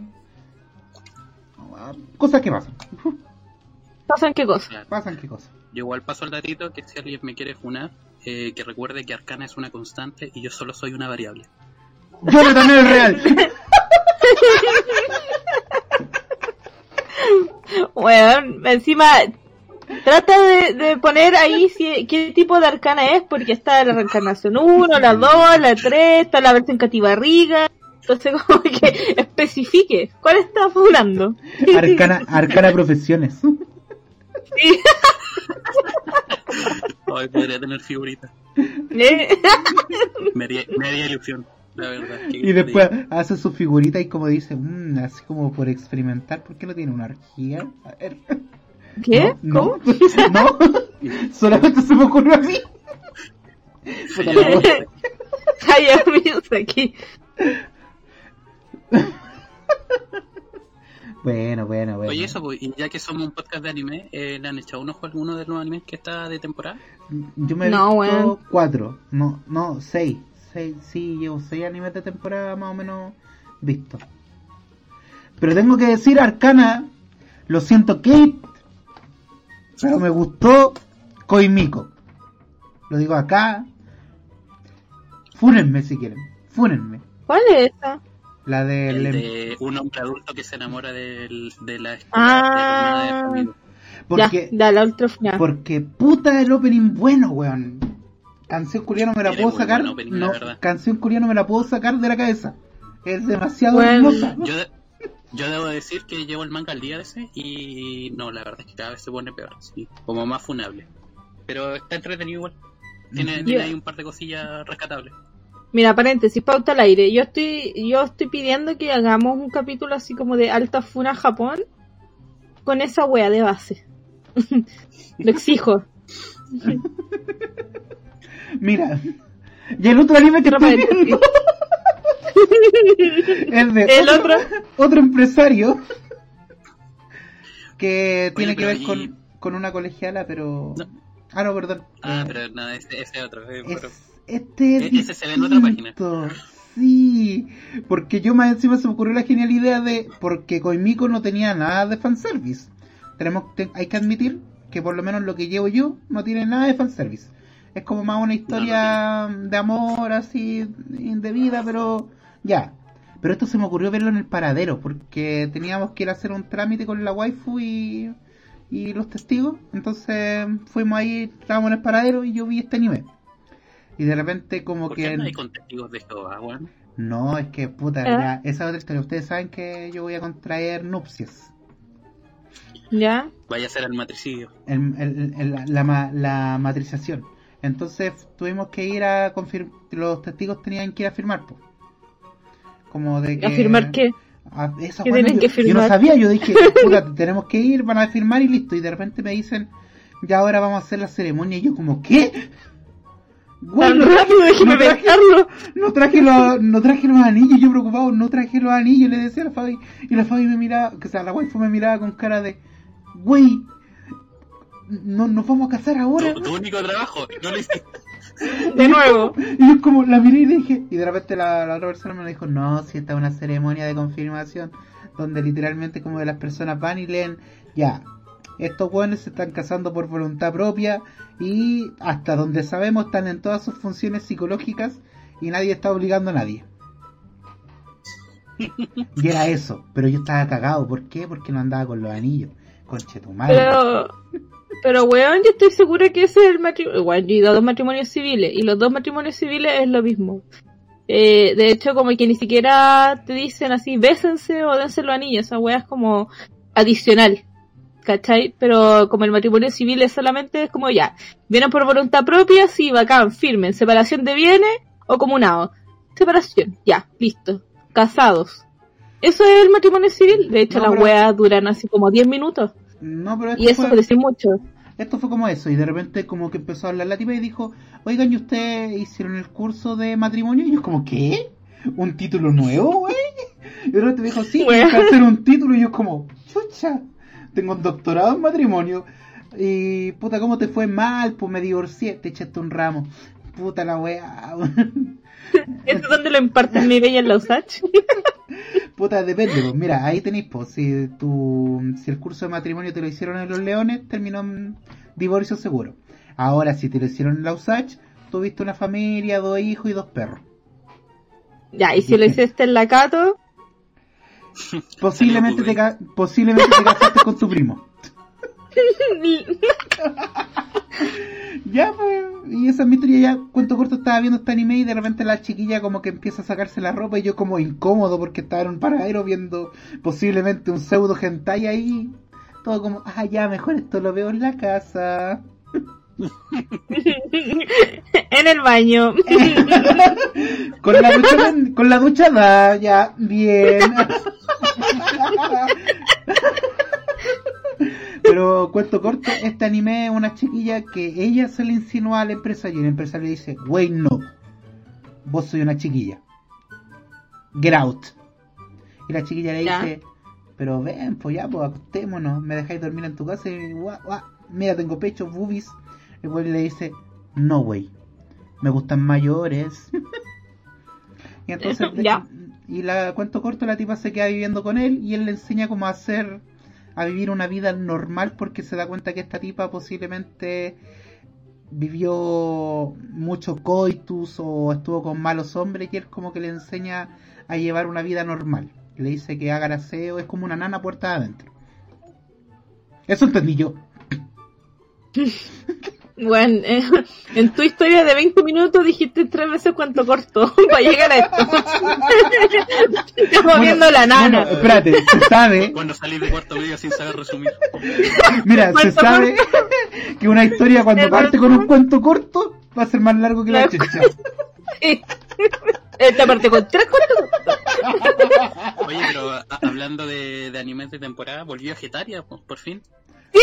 Cosas que pasan. ¿Pasan qué cosa? Claro. Pasan qué cosas. Yo igual paso al datito que si alguien me quiere funar, eh, que recuerde que Arcana es una constante y yo solo soy una variable. Yo también es real. Weón, encima trata de, de poner ahí si, qué tipo de arcana es, porque está la reencarnación 1, la 2, la 3, está la versión catibarriga. Entonces, como que especifique cuál está funando. Arcana, arcana profesiones. Hoy podría tener figuritas. ¿Eh? Media, media ilusión, la verdad. Y después hace su figurita y como dice, "Mm, así como por experimentar, ¿por qué no tiene una orgía? A ver. ¿Qué? No, ¿Cómo? no, no. solamente se me ocurrió a mí. Puta la wea. Ay, amigos, aquí. Bueno, bueno, bueno. Oye, eso, pues, y ya que somos un podcast de anime, eh, ¿le han echado un ojo a alguno de los animes que está de temporada? Yo me he No, visto cuatro, no, no, seis. seis. Sí, llevo seis animes de temporada más o menos vistos. Pero tengo que decir, Arcana, lo siento, Kate, pero me gustó Koimiko. Lo digo acá. Fúnenme si quieren, fúnenme. ¿Cuál es esa? La El de un hombre adulto que se enamora de la esposa Ah. de. Porque, Ya, ultra final. porque puta el opening bueno, weón. Canción coreana me la puedo sacar. opening, la no, verdad. canción coreana me la puedo sacar de la cabeza. Es demasiado Bueno. hermosa. Yo, de- yo debo decir que llevo el manga al día de ese y no, la verdad es que cada vez se pone peor, sí, como más funable. Pero está entretenido igual. Tiene, tiene ahí un par de cosillas rescatables. Mira, paréntesis, pauta al aire. Yo estoy, yo estoy pidiendo que hagamos un capítulo así como de Alta Funa Japón con esa wea de base. Lo exijo. Mira. Y el otro anime que estoy viendo es de El otro. otro empresario que tiene que ver con, con una colegiala, pero... No. Ah, no, perdón. Ah, Eh, pero no, ese, ese otro. eh, es- pero- este es E- ese se ve en otra página. Sí, porque yo más encima se me ocurrió la genial idea de porque Koimiko no tenía nada de fanservice. Tenemos, te- hay que admitir que por lo menos lo que llevo yo no tiene nada de fanservice. Es como más una historia de amor así indebida, pero ya. Pero esto se me ocurrió verlo en el paradero porque teníamos que ir a hacer un trámite con la waifu y, y los testigos. Entonces fuimos ahí, estábamos en el paradero y yo vi este anime. Y de repente como ¿Por que... qué no hay con testigos de Jehová, weón? No, es que puta, ¿Eh? ya, esa es otra historia. Ustedes saben que yo voy a contraer nupcias. ¿Ya? Vaya a ser el matricidio. el- el- el- la, ma- la matrización. Entonces tuvimos que ir a confirmar, los testigos tenían que ir a firmar, po. Como de que... ¿A firmar qué? a- esa ¿Qué tienen yo, que yo no firmar? sabía, yo dije, puta, tenemos que ir, van a firmar y listo. Y de repente me dicen, ya ahora vamos a hacer la ceremonia. Y yo como, ¿qué? Güey, Tan no, rápido, déjeme no pensarlo. no traje los, no traje los anillos, yo preocupado, no traje los anillos, le decía a la Fabi, y la Fabi me miraba, o sea, la waifu me miraba con cara de, güey, no, nos vamos a casar ahora. Tu, tu único trabajo, no lo hiciste. De nuevo. Y yo como la miré y le dije, y de repente la, la otra persona me dijo, no, si esta es una ceremonia de confirmación, donde literalmente como de las personas van y leen, ya, estos buenos se están casando por voluntad propia y hasta donde sabemos están en todas sus funciones psicológicas y nadie está obligando a nadie. Y era eso, pero yo estaba cagado, ¿por qué? Porque no andaba con los anillos. Conche tu madre. Pero, pero weón, yo estoy segura que ese es el matrimonio. Igual, yo he ido a dos matrimonios civiles. Y los dos matrimonios civiles es lo mismo. Eh, de hecho, como que ni siquiera te dicen así, bésense o dense los anillos. Esa weá como adicional. ¿Cachai? Pero como el matrimonio civil es solamente, es como ya. Vienen por voluntad propia, sí, bacán, firmen. Separación de bienes o comunado. Separación, ya, listo. Casados. Eso es el matrimonio civil. De hecho, No, las pero- weas duran así como 10 minutos. No, pero esto Y eso fue- decir mucho. Esto fue como eso, y de repente como que empezó a hablar la tipa y dijo, oigan, ¿y ustedes hicieron el curso de matrimonio? Y yo como, ¿qué? ¿Un título nuevo, güey? Y de repente me dijo, sí, hay que hacer un título, y yo como, chucha, tengo un doctorado en matrimonio. Y puta, ¿cómo te fue mal? Pues me divorcié, te echaste un ramo. Puta la weá. ¿Eso es donde lo imparten mi bella en la USACH? Puta, depende, pues. Mira, ahí tenéis, pues, si, tu, si el curso de matrimonio te lo hicieron en Los Leones, terminó en divorcio seguro. Ahora, si te lo hicieron en la USACH, tuviste una familia, dos hijos y dos perros. ya, y si lo hiciste en la Cato, Posiblemente te, ca- posiblemente te casaste con tu primo. Ya, pues, y esa es mi historia. Ya, cuento corto, estaba viendo este anime y de repente la chiquilla como que empieza a sacarse la ropa y yo como incómodo porque estaba en un paradero viendo posiblemente un pseudo hentai ahí. Todo como, ah, ya, mejor esto lo veo en la casa. en el baño. Con la ducha, con la ducha da, ya, bien. Pero cuento corto, este anime es una chiquilla que ella se le insinúa al empresario y el empresario le dice, wey no, vos soy una chiquilla. Get out. Y la chiquilla le Ya. dice, pero ven, pues ya, pues acostémonos, me dejáis dormir en tu casa y guau, guau, mira, tengo pecho, boobies. Y el güey le dice, no, wey, me gustan mayores. y entonces, Ya. y la cuento corto, la tipa se queda viviendo con él y él le enseña cómo hacer, a vivir una vida normal porque se da cuenta que esta tipa posiblemente vivió mucho coitus o estuvo con malos hombres y él como que le enseña a llevar una vida normal. Le dice que haga aseo, es como una nana puerta adentro. Eso entendí yo. Bueno, eh, en tu historia de 20 minutos dijiste tres veces cuánto corto para llegar a esto. Estamos Bueno, viendo la nana. bueno, espérate, se sabe, Cuando salís de cuarto medio sin saber resumir. mira, se ¿Cuánto sabe que una historia cuando parte con un cuento corto va a ser más largo que la. Sí. Esta parte con tres cortos. Oye, pero a- hablando de, de animes de temporada, volvió a Getaria, po, por fin. ¡Sí!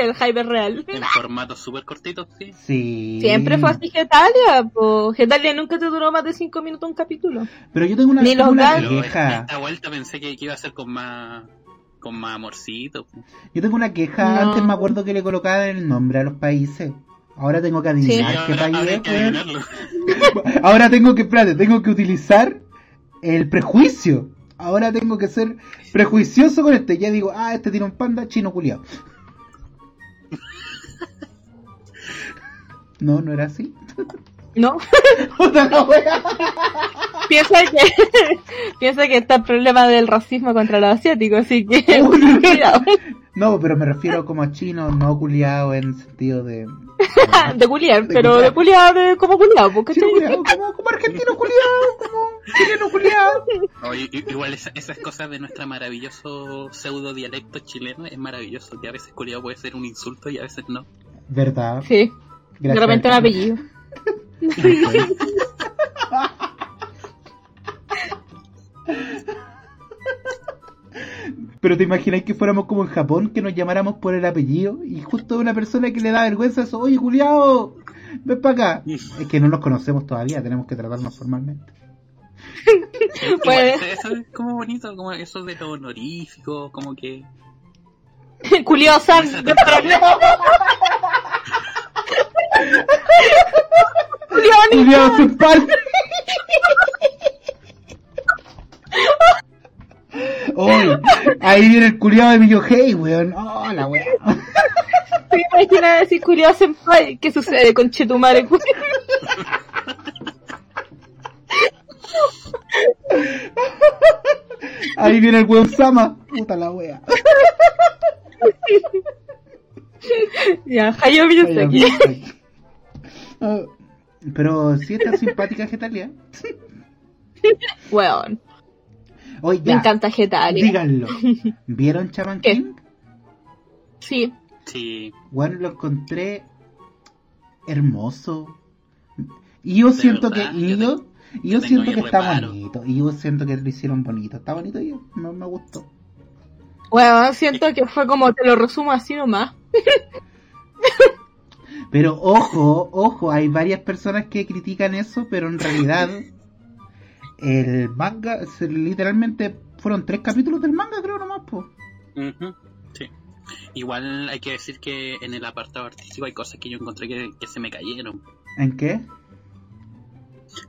El hype es real. En formato súper cortito, sí. Sí. Siempre fue así Getalia, pues Getalia nunca te duró más de 5 minutos un capítulo. Pero yo tengo una, Ni los una queja. esta vuelta pensé que, que iba a ser con más con más amorcito. Yo tengo una queja. No. Antes me acuerdo que le colocaban el nombre a los países. Ahora tengo que adivinar Sí, qué ahora, país ahora es, que. Ahora tengo que, espérate, tengo que utilizar el prejuicio. Ahora tengo que ser prejuicioso con este. Ya digo, ah, este tiene un panda chino culiado. No, no era así. ¿No? Puta la wea. piensa que piensa que está el problema del racismo contra los asiáticos, así que cuidado. No, pero me refiero como a chino, no culiado en sentido de. de culiar, pero de culiar de, como culiado, porque Sí, como, como argentino culiado, como chileno culiado. I- igual esa- esas cosas de nuestro maravilloso pseudo dialecto chileno es maravilloso, que a veces culiado puede ser un insulto y a veces no. ¿Verdad? Sí, Gracias. de repente un apellido. Pero te imaginas que fuéramos como en Japón, que nos llamáramos por el apellido y justo una persona que le da vergüenza eso, oye culiao, ven para acá. Es que no nos conocemos todavía, tenemos que tratarnos formalmente. Igual, Puede. eso es como bonito, como eso de lo honorífico, como que... Culiao San, Ani. Culiao senpai. Oye, ahí viene el culiao de Hey, weón. Oh, la weón. ¿Te imaginas decir culiao senpai? ¿Qué sucede con Chetumare? Ahí viene el weón Sama. Puta la wea. ya, Hayo Miyazaki. Pero sí está simpática Getalia. Weón, Oye, me encanta Getalia. díganlo. ¿Vieron Chaman ¿Qué? King? Sí, Sí, Bueno, lo encontré hermoso. Y yo De siento verdad, que, y yo yo, siento que está reparo. bonito. Y yo siento que lo hicieron bonito. Está bonito y me, me gustó. weón, siento que fue como te lo resumo así nomás. Pero ojo, ojo, hay varias personas que critican eso, pero en realidad el manga, literalmente fueron tres capítulos del manga, creo nomás, po. Ujú, sí. Igual hay que decir que en el apartado artístico hay cosas que yo encontré que, que se me cayeron. ¿En qué?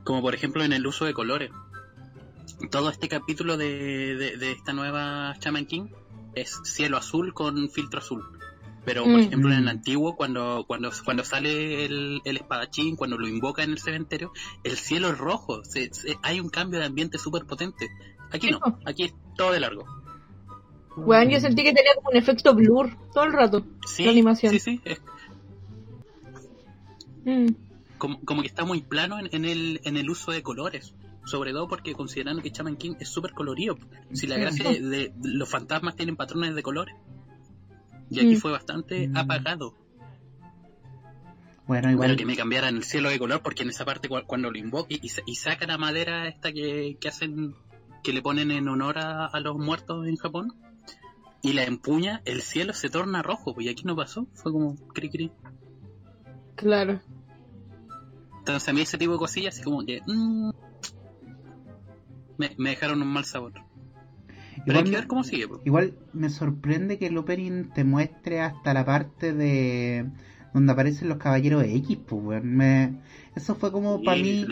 Como por ejemplo en el uso de colores. Todo este capítulo de, de, de esta nueva Shaman King es cielo azul con filtro azul. Pero por Mm. ejemplo en el antiguo, cuando, cuando, cuando sale el, el espadachín, cuando lo invoca en el cementerio, el cielo es rojo. Se- se- hay un cambio de ambiente súper potente. Aquí no, aquí es todo de largo. Weón, yo sentí que tenía como un efecto blur todo el rato. Sí, La animación. sí, sí. Mm. como, como que está muy plano en, en el, en el uso de colores. Sobre todo porque considerando que Shaman King es súper colorido. Si la gracia de, de- los fantasmas tienen patrones de colores. Y aquí Mm. fue bastante Mm. apagado. Bueno, Pero igual. que me cambiaran el cielo de color porque en esa parte cu- cuando lo invoque y, y saca la madera esta que, que hacen, que le ponen en honor a, a los muertos en Japón. Y la empuña, el cielo se torna rojo. pues, Y aquí no pasó. Fue como cri cri. Claro. Entonces a mí ese tipo de cosillas así como que... mm, me, me dejaron un mal sabor. Pero hay Igual que me- ver cómo sigue. Igual me sorprende que el opening te muestre hasta la parte de donde aparecen los caballeros X, pues, weón. Me... Eso fue como para mí,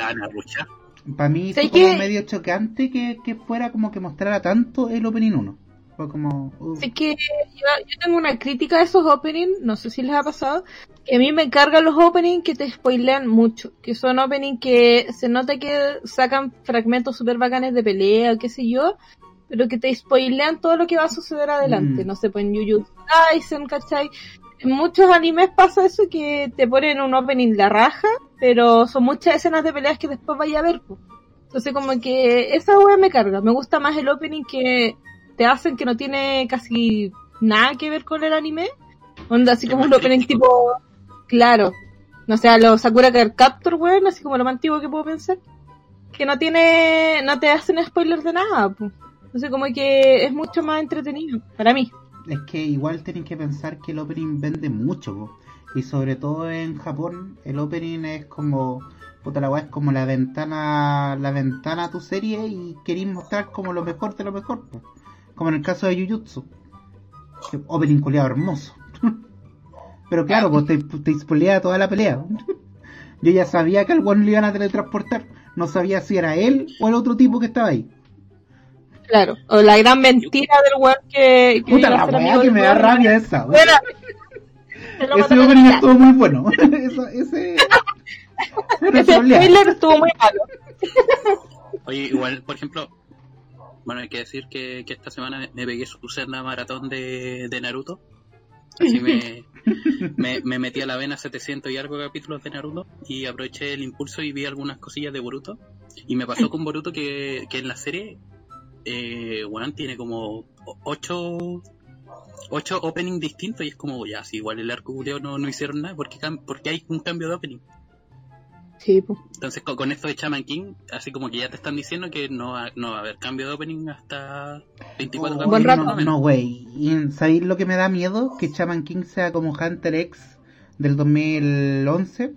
para mí fue ¿Sabes como medio chocante que, que fuera como que mostrara tanto el opening 1. Fue como... uh, Así que yo, yo tengo una crítica a esos openings, no sé si les ha pasado, que a mí me cargan los openings que te spoilean mucho, que son openings que se nota que sacan fragmentos super bacanes de pelea o qué sé yo, pero que te spoilean todo lo que va a suceder adelante, Mm. no sé, pues en Jujutsu Kaisen, ¿cachai? En muchos animes pasa eso que te ponen un opening la raja, pero son muchas escenas de peleas que después vaya a ver, pues. Entonces como que esa wea me carga, me gusta más el opening que te hacen que no tiene casi nada que ver con el anime. Onda así como un opening tipo, claro, no sé, los Sakura Card Captor, weón, así como lo más antiguo que puedo pensar. Que no tiene, no te hacen spoilers de nada, pues. Entonces como que es mucho más entretenido, para mí. Es que igual tienen que pensar que el opening vende mucho, y sobre todo en Japón el opening es como puta la weá es como la ventana la ventana a tu serie y querís mostrar como lo mejor de lo mejor, como en el caso de Jujutsu. Opening culiado hermoso. Pero claro, pues te, te toda la pelea. Yo ya sabía que al weón le iban a teletransportar. No sabía si era él o el otro tipo que estaba ahí. Claro. O la gran mentira del weón que, que Puta la weá que me da rabia esa. weón. Ese opening estuvo muy bueno. Ese. Ese spoiler estuvo muy malo. Oye, igual, por ejemplo, Bueno, hay que decir que, que esta semana me- pegué su senda maratón de, de Naruto. Así me, me, me metí a la vena 700 y algo capítulos de Naruto y aproveché el impulso y vi algunas cosillas de Boruto. Y me pasó con Boruto que, que en la serie, eh, bueno, tiene como 8 ocho openings distintos y es como, ya, si igual el arco culiao no, no hicieron nada, porque, porque hay un cambio de opening. Sí, pues. Entonces, con, con esto de Chaman King, así como que ya te están diciendo que no va, no va a haber cambio de opening hasta 24 Oh, capítulos. Buen rato. No, no, güey. ¿Y ¿Sabéis lo que me da miedo? Que Chaman King sea como Hunter X del 2011.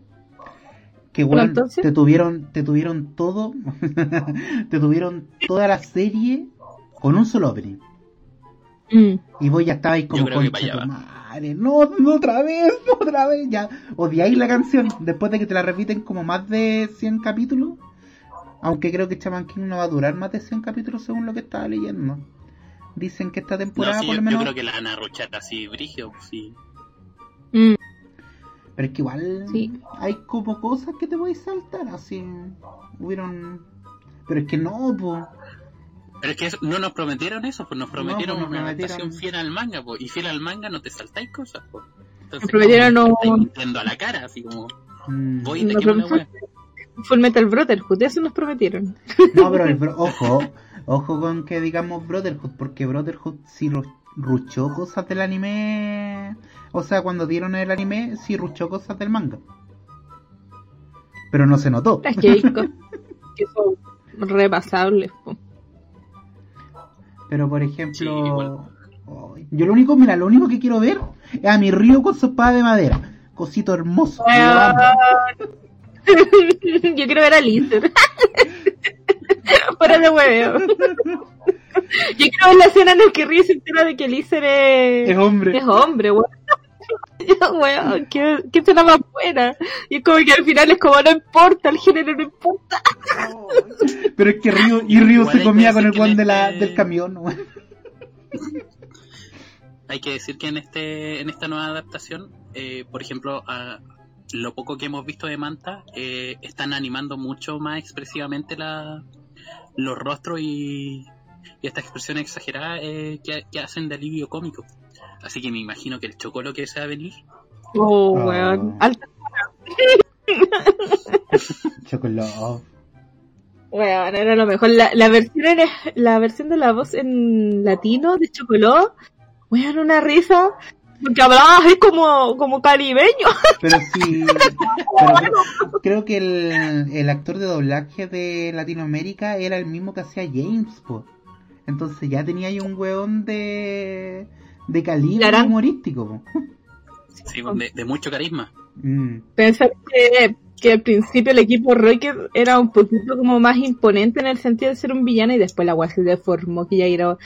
Que Bueno, entonces- te tuvieron, te tuvieron todo, te tuvieron toda la serie con un solo opening. Mm. Y vos ya estabais como Yo tu madre. No, no otra vez, no otra vez. Ya odiáis la canción después de que te la repiten como más de 100 capítulos. Aunque creo que Chaman King no va a durar más de 100 capítulos según lo que estaba leyendo. Dicen que esta No, temporada sí, por yo, lo yo menos. creo que la van a ruchar así, brigio, pues, sí. Mm. Pero es que igual Sí. hay como cosas que te voy a saltar, así. Hubieron. Pero es que no, pues. Pero es que eso- no nos prometieron eso, pues nos prometieron pues, nos una prometieron- adaptación fiel al manga, pues, y fiel al manga no te saltáis cosas, pues. Entonces, Nos prometieron no- mintiendo a la cara, así como, mm, voy y te No. Full Metal Brotherhood, eso nos prometieron. No, pero el bro- ojo, ojo con que digamos Brotherhood, porque Brotherhood sí ru- ruchó cosas del anime. O sea, cuando dieron el anime, sí ruchó cosas del manga. Pero no se notó. Es que que son repasables. po. Pero por Sí, ejemplo, yo lo único, mira, lo único que quiero ver es a mi río con su espada de madera. Cosito hermoso. yo quiero ver a Lizer. Fuera de hueveo. Yo quiero ver la escena en la que Río se entera de que Lizer es, Es hombre. es hombre, weón. Yo, weón, qué, qué escena más buena. Y es como que al final es como no importa, el género no importa. Pero es que Río, y Río Igual se comía con el guan de la, este- del camión. weón. Hay que decir que en este en esta nueva adaptación, eh, por ejemplo, a lo poco que hemos visto de Manta, eh, están animando mucho más expresivamente la, los rostros y, y estas expresiones exageradas eh, que, que hacen de alivio cómico. Así que me imagino que el chocolo que se va a venir, Oh, Oh. weón. Alta, Chocolate. weón, era lo mejor. La, la versión la versión de la voz en latino de Chocoló, weón, una risa. Porque hablaba así como, como caribeño. Pero sí, pero creo, creo que el, el actor de doblaje de Latinoamérica era el mismo que hacía James, po. Entonces ya tenía ahí un weón de, de calibre Clarán. humorístico, sí, de, de mucho carisma. Mm. Pensar que, que al principio el equipo Rocket era un poquito como más imponente en el sentido de ser un villano y después la weá se deformó, que ya era,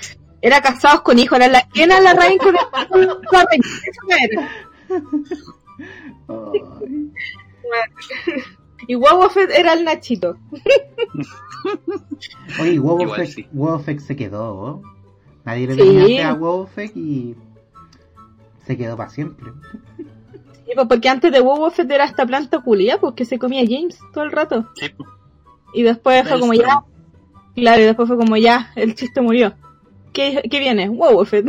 era casados con hijos, era la, era la reina con el con la reina, eso era. Y Wawa Fett era el Nachito. Oye, Wobofek, sí. Se quedó. Nadie le Sí. tenía fe a Wobofek y se quedó para siempre. Sí, pues, porque antes de Wawa Fett era esta planta culia, pues que se comía James todo el rato. Sí, pues. Y después fue como ya, claro, y después fue como ya, el chiste murió. ¿Qué, qué viene? Wawa Fett.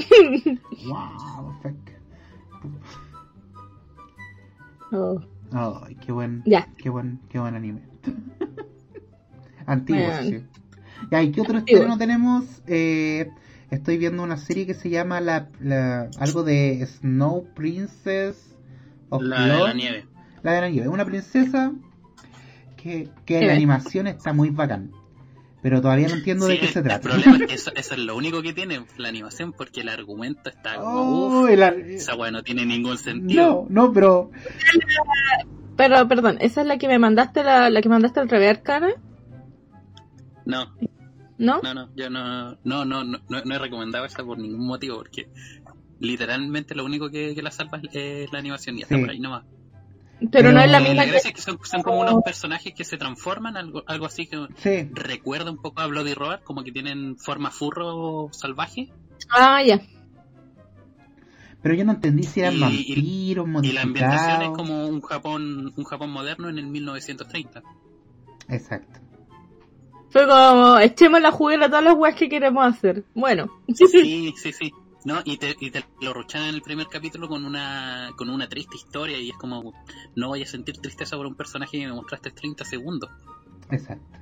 Wobofek. Oh, Ay, qué buen, ya. qué buen, qué buen anime. Antiguo, Bueno. sí. Ya, ¿y qué otro estreno tenemos? Eh, estoy viendo una serie que se llama la, la- algo de Snow Princess of La de la nieve. La de la nieve. Una princesa que, que Sí. la animación está muy bacán. Pero todavía no entiendo de qué se trata. El problema es que eso, eso es lo único que tiene la animación, porque el argumento está como, Oh, ar- esa weá no tiene ningún sentido. no, no, pero Pero, perdón, ¿esa es la que me mandaste, la, la que mandaste al revés, Arcana? No, ¿No? no, no, yo no, no, no, no, he recomendado esa por ningún motivo, porque literalmente lo único que, que la salva es, es la animación y hasta Sí. por ahí nomás. Pero no es la misma la que... es que son, son como unos personajes que se transforman, algo, algo así que sí. recuerda un poco a Bloody Roar, como que tienen forma furro salvaje, Ah, ya. Pero yo no entendí si eran Y- vampiros, y la ambientación es como un Japón, un Japón moderno en el 1930. Exacto. Fue como, echemos la juguera a todas las weas que queremos hacer. Bueno. Sí, sí, sí. No, y te, y te lo ruchan en el primer capítulo con una con una triste historia y es como, no voy a sentir tristeza por un personaje que me mostraste 30 segundos. Exacto.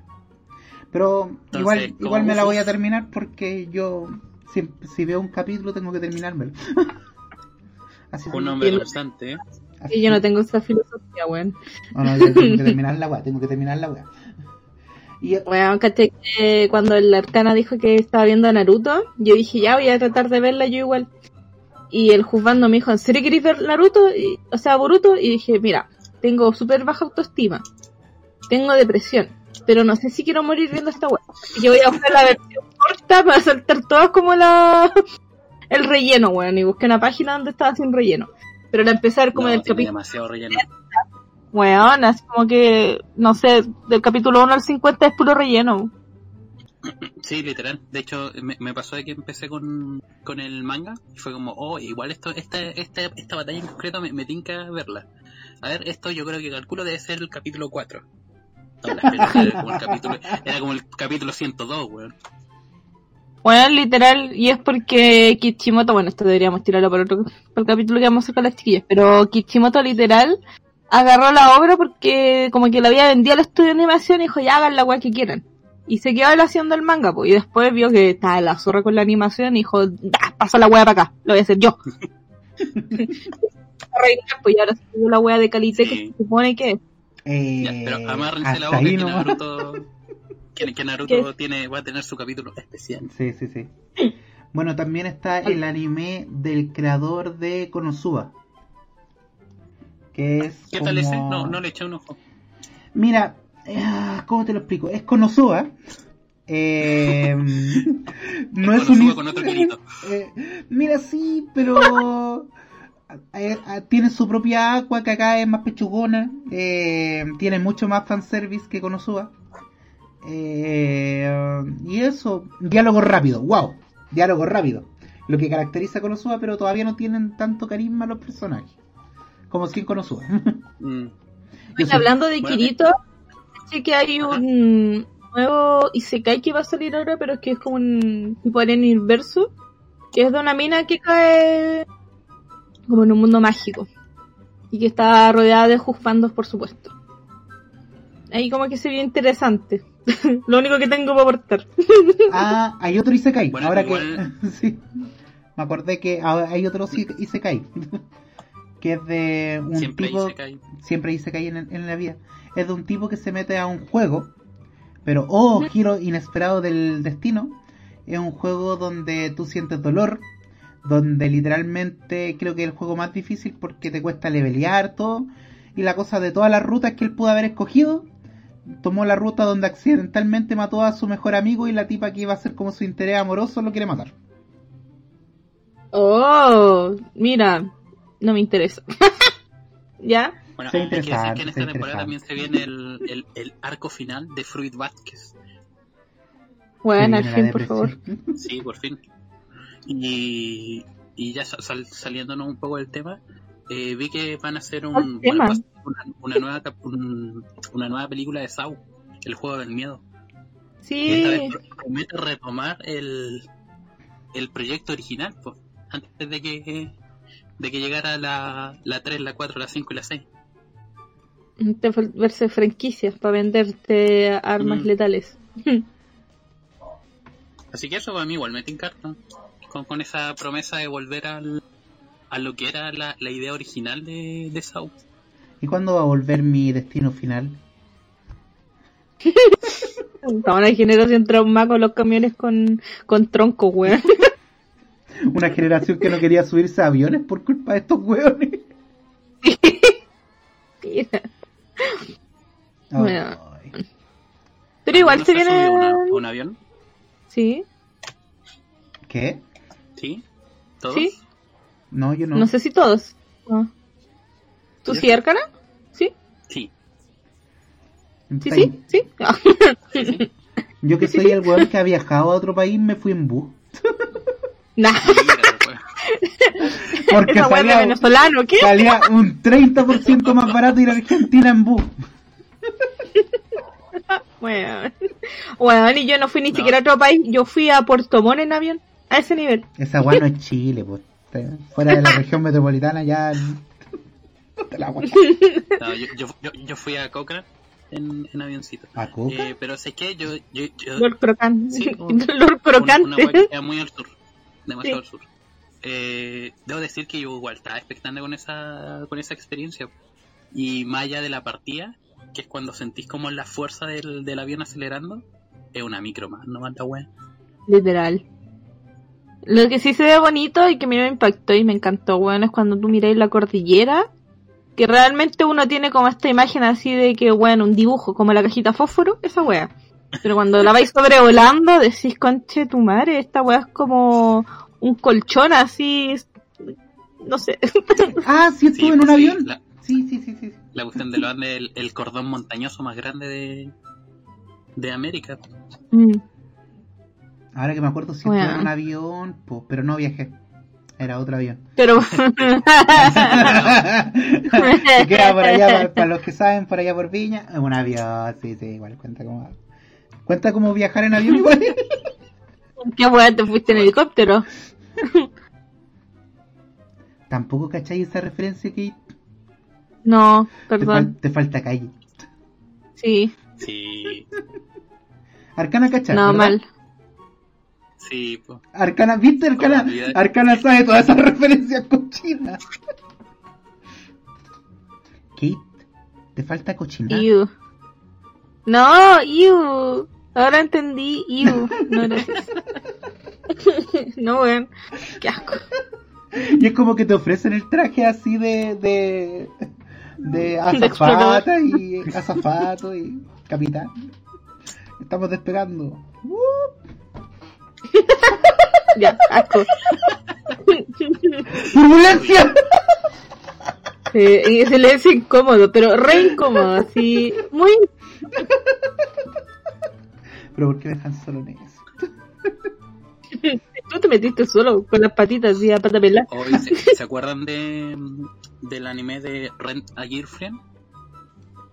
Pero Entonces, igual, igual me la voy a terminar porque yo si, si veo un capítulo tengo que terminármelo. Así Un hombre constante, ¿eh? así Y yo no tengo esa filosofía, weón. Tengo que terminar la weá, tengo que terminar la weá. Y Weón, caché que cuando el Arcana dijo que estaba viendo a Naruto, yo dije, ya voy a tratar de verla yo igual. Y el juzgando me dijo, ¿en serio queréis ver Naruto? Y- o sea, Boruto. Y dije, mira, tengo súper baja autoestima. Tengo depresión. Pero no sé si quiero morir viendo esta. Así que voy a buscar la versión corta para saltar todas como la... el relleno, weón. Y busqué una página donde estaba sin relleno. Pero la ver como No, del capítulo... demasiado relleno. Weón, así como que, no sé, del capítulo 1 al 50 es puro relleno. Sí, literal. De hecho, me, me pasó de que empecé con, con el manga y fue como, oh, igual esto, esta, esta, esta batalla en concreto me, me tinca verla. A ver, esto yo creo que calculo debe ser el capítulo 4. No, la pelota era como el capítulo, era como el capítulo 102, weón. Bueno, literal, y es porque Kichimoto, bueno, esto deberíamos tirarlo para otro para el capítulo que vamos a hacer con las chiquillas, pero Kichimoto literal agarró la obra porque como que la había vendido al estudio de animación y dijo, ya hagan la weá que quieran. Y se quedó él haciendo el manga, pues, y después vio que estaba la zorra con la animación y dijo, da, pasa la weá para acá, lo voy a hacer yo. Pues, y ahora se la weá de Calite que se supone que es. eh, Ya, pero amárrense la boca que. Naruto, que, que Naruto tiene, va a tener su capítulo especial. Sí, sí, sí. Bueno, también está el anime del creador de Konosuba. Que es. ¿Qué tal ese? No, no le eché un ojo. Mira, eh, ¿cómo te lo explico? Es Konosuba. Eh, no es un. con otro. Eh, mira, sí, pero. eh, tiene su propia agua que acá es más pechugona. eh, tiene mucho más fanservice que Konosuba. Y eso, diálogo rápido, wow, diálogo rápido. Lo que caracteriza a Konosuba, pero todavía no tienen tanto carisma los personajes. Como si en Konosuba. Mm. Hablando de Bueno, Kirito, sí que hay un nuevo Isekai que va a salir ahora, pero es que es como un tipo arena inverso, que es de una mina que cae como en un mundo mágico y que está rodeada de juzbandos, por supuesto. Ahí como que se ve interesante. Lo único que tengo para aportar. Ah, hay otro Isekai. Bueno, ahora igual- que. sí. Me acordé que hay otro Ise- Isekai. Que es de un Siempre tipo. dice que hay. Siempre en, en la vida. Es de un tipo que se mete a un juego. Pero, oh, giro inesperado del destino. Es un juego donde tú sientes dolor. Donde literalmente creo que es el juego más difícil porque te cuesta levelear todo. Y la cosa de todas las rutas que él pudo haber escogido, tomó la ruta donde accidentalmente mató a su mejor amigo y la tipa que iba a ser como su interés amoroso lo quiere matar. Oh, mira, no me interesa. ¿Ya? Bueno, hay que decir que en esta temporada también se viene el, el, el arco final de Fruit Vázquez. Bueno, al fin, por favor. depresión. Sí, por fin. Y, y ya sal- saliéndonos un poco del tema, eh, vi que van a hacer un, ¿Cuál bueno, una, una nueva un- una nueva película de Saw, el juego del miedo. Y esta Sí, promete retomar el, el proyecto original, pues, antes de que de que llegara la, la 3, la 4, la 5 y la 6. te fal- verse franquicias para venderte armas Mm. letales. Así que eso a mí igual me encarta con, con esa promesa de volver al, a lo que era la, la idea original de, de Saw. ¿Y cuándo va a volver mi destino final? Estamos una generación trauma con los camiones con, con tronco, weón. Una generación que no quería subirse a aviones por culpa de estos hueones. Mira. Bueno. Ay. Pero igual ¿No se viene... una- un avión? Sí, ¿Qué? ¿Sí? ¿Todos? sí. No, yo no. No sé si todos. Ah. ¿Tú sí, Arcana? Sí, Sí. sí, sí, sí. Ah. sí, sí. Yo que soy el hueón que ha viajado a otro país me fui en bus. Nah, pues. Porque esa salía, venezolano, ¿qué? salía un 30% más barato ir a Argentina en bus. Weón. Weón, y yo no fui ni No. siquiera a otro país, yo fui a Puerto Montt en avión, a ese nivel. Esa weá no es Chile, pues. Fuera de la región metropolitana ya. Te la weá. No, yo, yo, yo, yo fui a Cochrane en, en avioncito. ¿A Coca? Eh, pero sé que yo, yo, yo Lord Crocante. Sí, un- Lord una, una Crocante. que queda muy al sur, demasiado Sí. al sur. Eh, debo decir que yo igual estaba expectante con esa, con esa experiencia. Y más allá de la partida, que es cuando sentís como la fuerza del, del avión acelerando, es una micro más, no manda weá. Literal. Lo que sí se ve bonito y que a mí me impactó y me encantó, weón, es cuando tú miráis la cordillera, que realmente uno tiene como esta imagen así de que, bueno, un dibujo, como la cajita fósforo, esa wea. Pero cuando la vais sobrevolando, decís, conche tu madre, esta wea es como un colchón así, no sé. Ah, sí, estuve Sí, en un sí, avión. La, Sí, sí, sí, sí. la cuestión de lo ande el, el cordón montañoso más grande de, de América. Mm. Ahora que me acuerdo, sí Bueno. estuve en un avión, pues, pero no viajé. Era otro avión. Pero... queda por allá, para, para los que saben, por allá por Viña, es un avión, sí, sí, igual cuenta como. Cuenta como viajar en avión igual. Qué wea, te fuiste en helicóptero. Tampoco cacháis esa referencia que No, te, perdón. fal- te falta calle. Sí, Sí, Arcana cachai. no, ¿verdad? mal. sí, po. Arcana, ¿viste? Arcana. Arcana sabe todas esas referencias cochinas. Kate, te falta cochinar. Iu. No, iu. Ahora entendí, iu. No, gracias. no, weón. Qué asco. Y es como que te ofrecen el traje así de. de. de azafata y azafato y capitán. Estamos despegando. Uh, Ya, asco. ¡Turbulencia! Eh, y silencio incómodo, pero re incómodo, así. Muy. Pero ¿por qué me dejan solo en eso? Tú te metiste solo con las patitas así a pata pelada. ¿se, se acuerdan de, del anime de Rent a Girlfriend?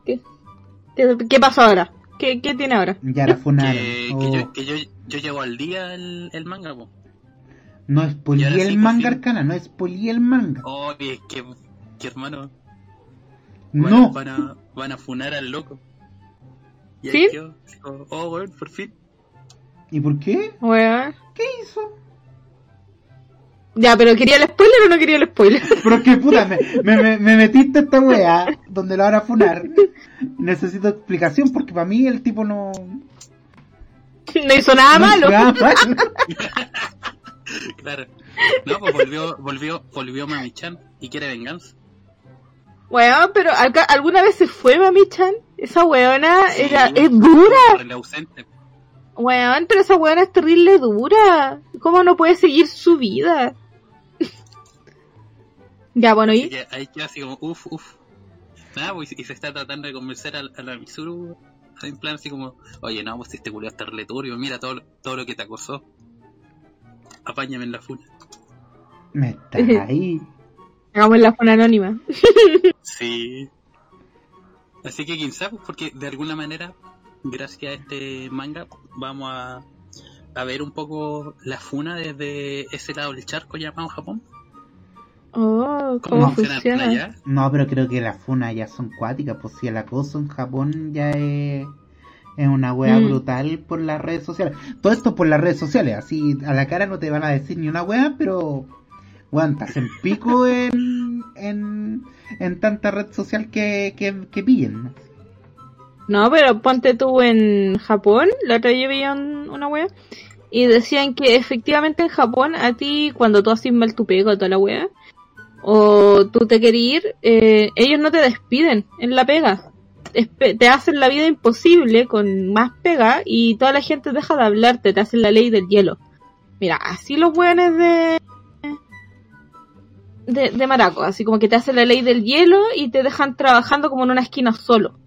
¿Qué, qué pasó ahora? ¿Qué, ¿Qué tiene ahora? Ya la funaron. Que, que Oh, yo, que yo, yo llevo al día el, el manga, po. No es Y poli el sí, manga arcana, no es poli el manga. Oye, que, que hermano, van, No, van, a, van a funar al loco. Y ahí ¿Sí? quedó, oh, bueno, por fin. ¿y por qué? Weón. ¿Qué hizo? Ya, pero ¿quería el spoiler o no quería el spoiler? Pero es que puta, me, me, me- me metiste a esta wea donde lo van a funar. Necesito explicación porque para mí el tipo no. no hizo nada no malo. hizo nada malo. Claro. No, pues volvió, volvió, volvió Mami-chan y quiere venganza. Weón, pero ¿alguna vez se fue Mami-chan? Esa weona Sí, era, es dura. Por el ausente. Weón, pero esa weona es terrible dura. ¿Cómo no puede seguir su vida? ya, bueno, y... ahí queda así como, uff, uff. Nada, pues, y se está tratando de convencer a, a la Mitsuru en plan así como, oye, no, pues este culo está turbio, mira todo, lo- todo lo que te acosó. Apáñame en la funa. Me está ahí. Hagamos la funa anónima. Sí. Así que sabe, porque de alguna manera, gracias a este manga, vamos a, a ver un poco la funa desde ese lado del charco llamado Japón. Oh, ¿Cómo ¿cómo funciona allá? No, pero creo que las funas ya son cuáticas. Pues si el acoso en Japón ya es, es una wea Mm. brutal por las redes sociales. Todo esto por las redes sociales. Así a la cara no te van a decir ni una wea, pero. Weón, te hacen pico en, en, en tanta red social que, que, que pillen. No, pero ponte tú en Japón, la otra yo una wea, y decían que efectivamente en Japón a ti, cuando tú haces mal tu pega o toda la wea, o tú te quieres ir, eh, ellos no te despiden en la pega. Te hacen la vida imposible con más pega y toda la gente deja de hablarte, te hacen la ley del hielo. Mira, así los weones de, de, de Maraco, así como que te hacen la ley del hielo y te dejan trabajando como en una esquina solo.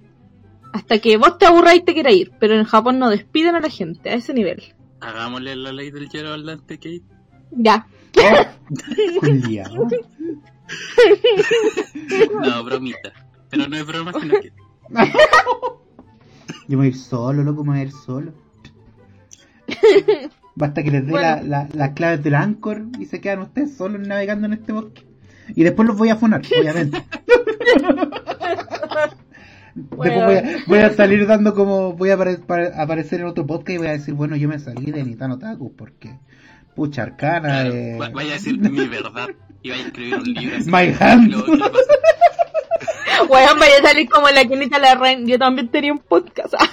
Hasta que vos te aburras y te quieras ir. Pero en Japón no despiden a la gente a ese nivel. Hagámosle la ley del hielo al Dante Kate. Ya. Culiao. No, bromita. Pero no es broma, sino que Yo me voy a ir solo, loco, me voy a ir solo. Basta que les dé Bueno. la- la- las claves del Anchor y se quedan ustedes solos navegando en este bosque. Y después los voy a funar, obviamente. Después voy a, voy a salir dando como. Voy a apare- para- aparecer en otro podcast y voy a decir, bueno, yo me salí de Nitano Taku porque. Pucha arcana. Claro, eh, va- vaya a decir mi verdad. Y vaya a escribir un libro. así, My hand. Weón, vaya a salir como la quinita la reina. Yo también tenía un podcast.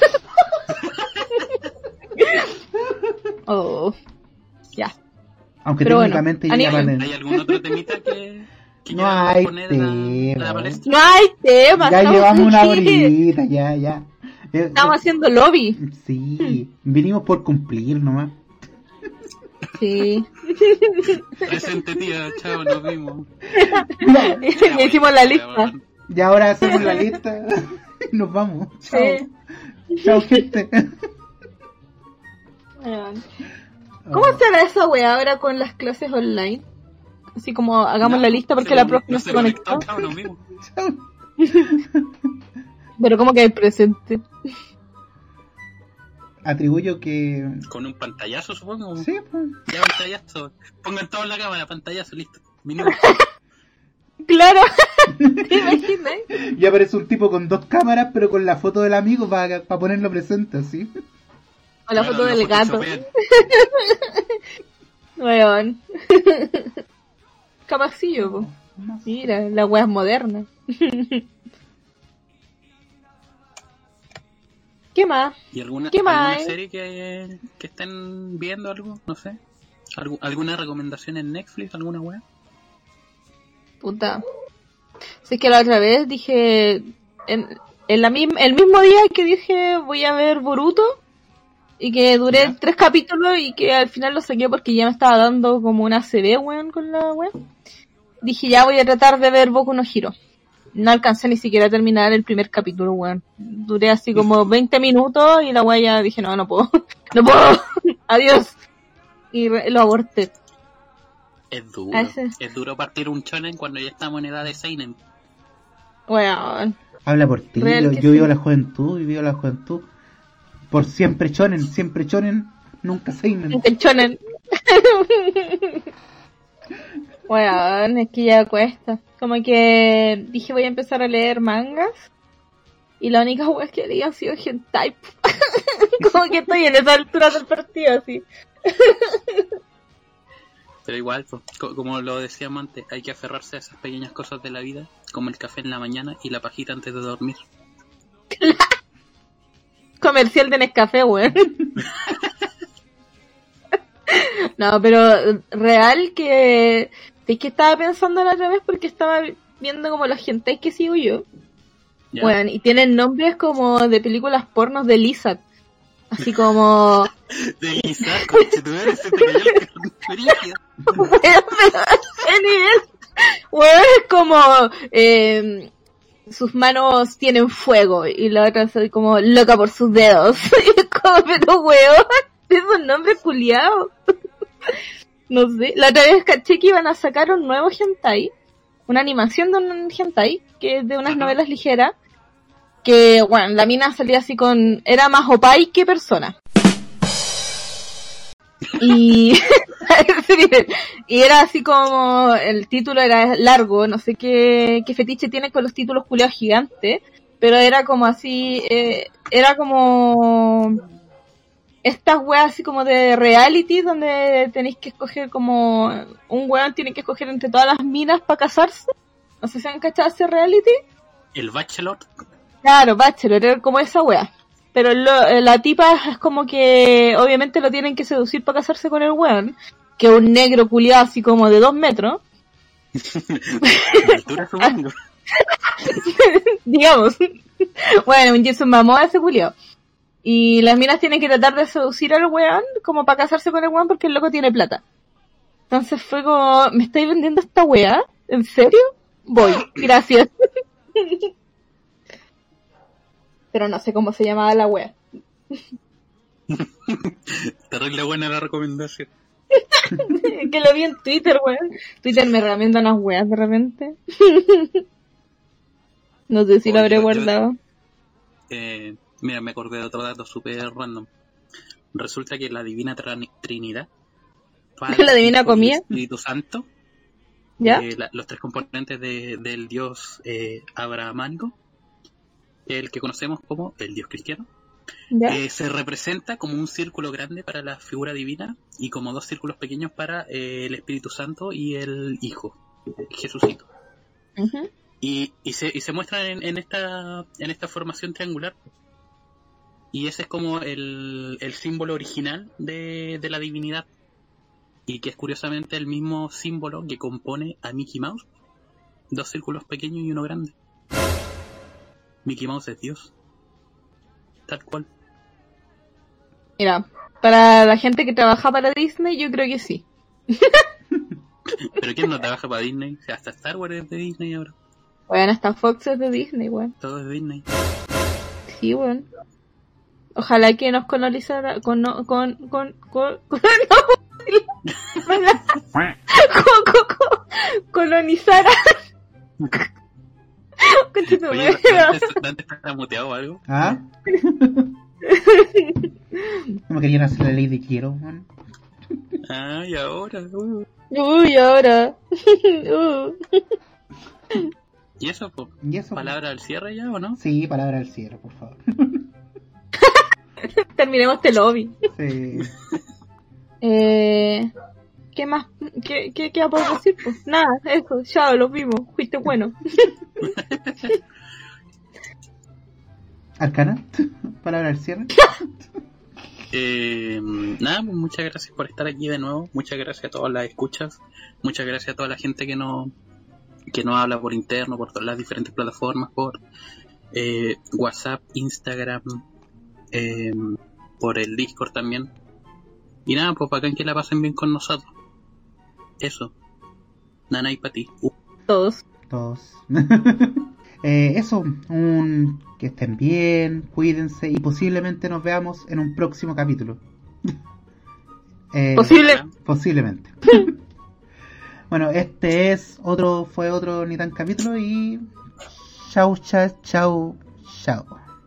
oh. Ya. Aunque pero bueno, técnicamente ya anime. valen- ¿Hay algún otro temita que, que No hay poner en la, en la tema. palestra? No hay tema. Ya llevamos una horita, ya, ya. Eh, Estamos haciendo lobby. Sí, vinimos por cumplir nomás. Sí. Presente tía, chao, nos vimos. Ya hicimos la lista. Y ahora hacemos la lista y nos vamos. Chao. Sí. Chao, gente. ¿Cómo será esa wea ahora con las clases online? Así como hagamos la lista porque la profe no se conectó. Vimos. Chao. Pero como que hay presente. Atribuyo que. Con un pantallazo, supongo. Sí, pues. Ya pantallazo. Pongan todo en la cámara, pantallazo, listo. Minuto. Claro. ¿Te imaginas? Y aparece un tipo con dos cámaras, pero con la foto del amigo para ponerlo presente, así. O la Bueno, foto del gato. Weón. Capacillo, po. Mira, la wea es moderna. ¿Qué más? ¿Y alguna, ¿Qué alguna más? serie que, que estén viendo algo? No sé. ¿Algu- ¿Alguna recomendación en Netflix? ¿Alguna wea? Puta. Si es que la otra vez dije. En, en la misma, el mismo día que dije voy a ver Boruto. Y que duré Ya. tres capítulos y que al final lo saqué porque ya me estaba dando como una CD, weón, con la weón. Dije ya voy a tratar de ver Boku no Hiro. No alcancé ni siquiera a terminar el primer capítulo, weón. Duré así como 20 minutos y la weón ya dije no, no puedo. no puedo. Adiós. Y lo aborté. Es duro. Ah. Es duro partir un shonen cuando ya estamos en edad de seinen. Weón. Habla por ti. Real Yo, yo sí. vivo la juventud y vivo la juventud. Por siempre chonen, siempre chonen, nunca seinen. El chonen. Weón, es que ya cuesta. Como que dije voy a empezar a leer mangas. Y la única wea que leí han sido hentai. Como que estoy en esa altura del partido así. Pero igual, pues, co- como lo decíamos antes, hay que aferrarse a esas pequeñas cosas de la vida, como el café en la mañana y la pajita antes de dormir. Comercial de Nescafé, weón. No, pero real que... Es que estaba pensando la otra vez porque estaba viendo como los hentai que sigo yo. Bueno, y tienen nombres como de películas pornos de Lizard. Así como... De Lizard, se te cayó el ese nivel. Weón, es como... eh, sus manos tienen fuego y la otra soy como loca por sus dedos. Y es como, pero weón, esos nombres culiados. No sé. La otra vez caché que iban a sacar un nuevo hentai. Una animación de un hentai, que es de unas novelas ligeras. Que, bueno, la mina salía así con... Era más opai que persona. Y... y era así como... El título era largo, no sé qué, qué fetiche tiene con los títulos culiados gigantes. Pero era como así... eh, era como estas weas así como de reality donde tenéis que escoger como un weón tiene que escoger entre todas las minas para casarse. No sé si han cachado ese reality. El Bachelor, Claro, Bachelor, era como esa wea. Pero lo- la tipa es como que obviamente lo tienen que seducir para casarse con el weón. Que es un negro culiado así como de dos metros. digamos. bueno, un Jason Momoa ese culiao. Y las minas tienen que tratar de seducir al weón como para casarse con el weón porque el loco tiene plata. Entonces fue como, ¿me estáis vendiendo esta weá? ¿En serio? Voy, gracias. Pero no sé cómo se llamaba la wea. Terrible buena la recomendación. que lo vi en Twitter, weón. Twitter me recomienda unas weas de repente. no sé si lo habré yo- guardado. Eh, Mira, me acordé de otro dato súper random. Resulta que la Divina Trinidad, Padre, ¿La Divina Comida? Espíritu Santo, ¿Ya? eh, la- los tres componentes de- del Dios eh, abrahámico, el que conocemos como el Dios cristiano, eh, se representa como un círculo grande para la figura divina y como dos círculos pequeños para eh, el Espíritu Santo y el Hijo, Jesucito. Y, se, y se muestran en, en esta, en esta formación triangular. Y ese es como el, el símbolo original de, de la divinidad. Y que es curiosamente el mismo símbolo que compone a Mickey Mouse. Dos círculos pequeños y uno grande. Mickey Mouse es Dios. Tal cual. Mira, para la gente que trabaja para Disney, yo creo que sí. Pero ¿quién no trabaja para Disney? O sea, hasta Star Wars es de Disney ahora. Bueno, hasta Fox es de Disney, weón. Todo es Disney. Sí, weón. Ojalá que nos colonizara, con, con, con, con, con, con, colonizara. Oye. ¿Dante, está muteado o algo? ¿Ah? No me querían hacer la ley de quiero, man. Ah, y ahora. uh. Uy, ahora. Uh. ¿Y eso, po? ¿Y eso? ¿Palabra al cierre ya o no? Sí, palabra al cierre, por favor. Terminemos este lobby. Sí. Eh, ¿Qué más? ¿Qué, qué, qué puedo decir? Pues nada, eso, ya lo vimos, fuiste bueno. ¿Arcana? palabra al cierre. Eh, nada, pues muchas gracias por estar aquí de nuevo. Muchas gracias a todas las escuchas. Muchas gracias a toda la gente que no que nos habla por interno, por todas las diferentes plataformas, por eh, WhatsApp, Instagram, eh, por el Discord también. Y nada, pues para que la pasen bien con nosotros. Eso. Nana y para ti. Uh, Todos. Todos. Eh, eso, un que estén bien, cuídense y posiblemente nos veamos en un próximo capítulo. Eh, Posible. Posiblemente. bueno, este es otro, fue otro ni tan capítulo y chau, chau, chau, chau.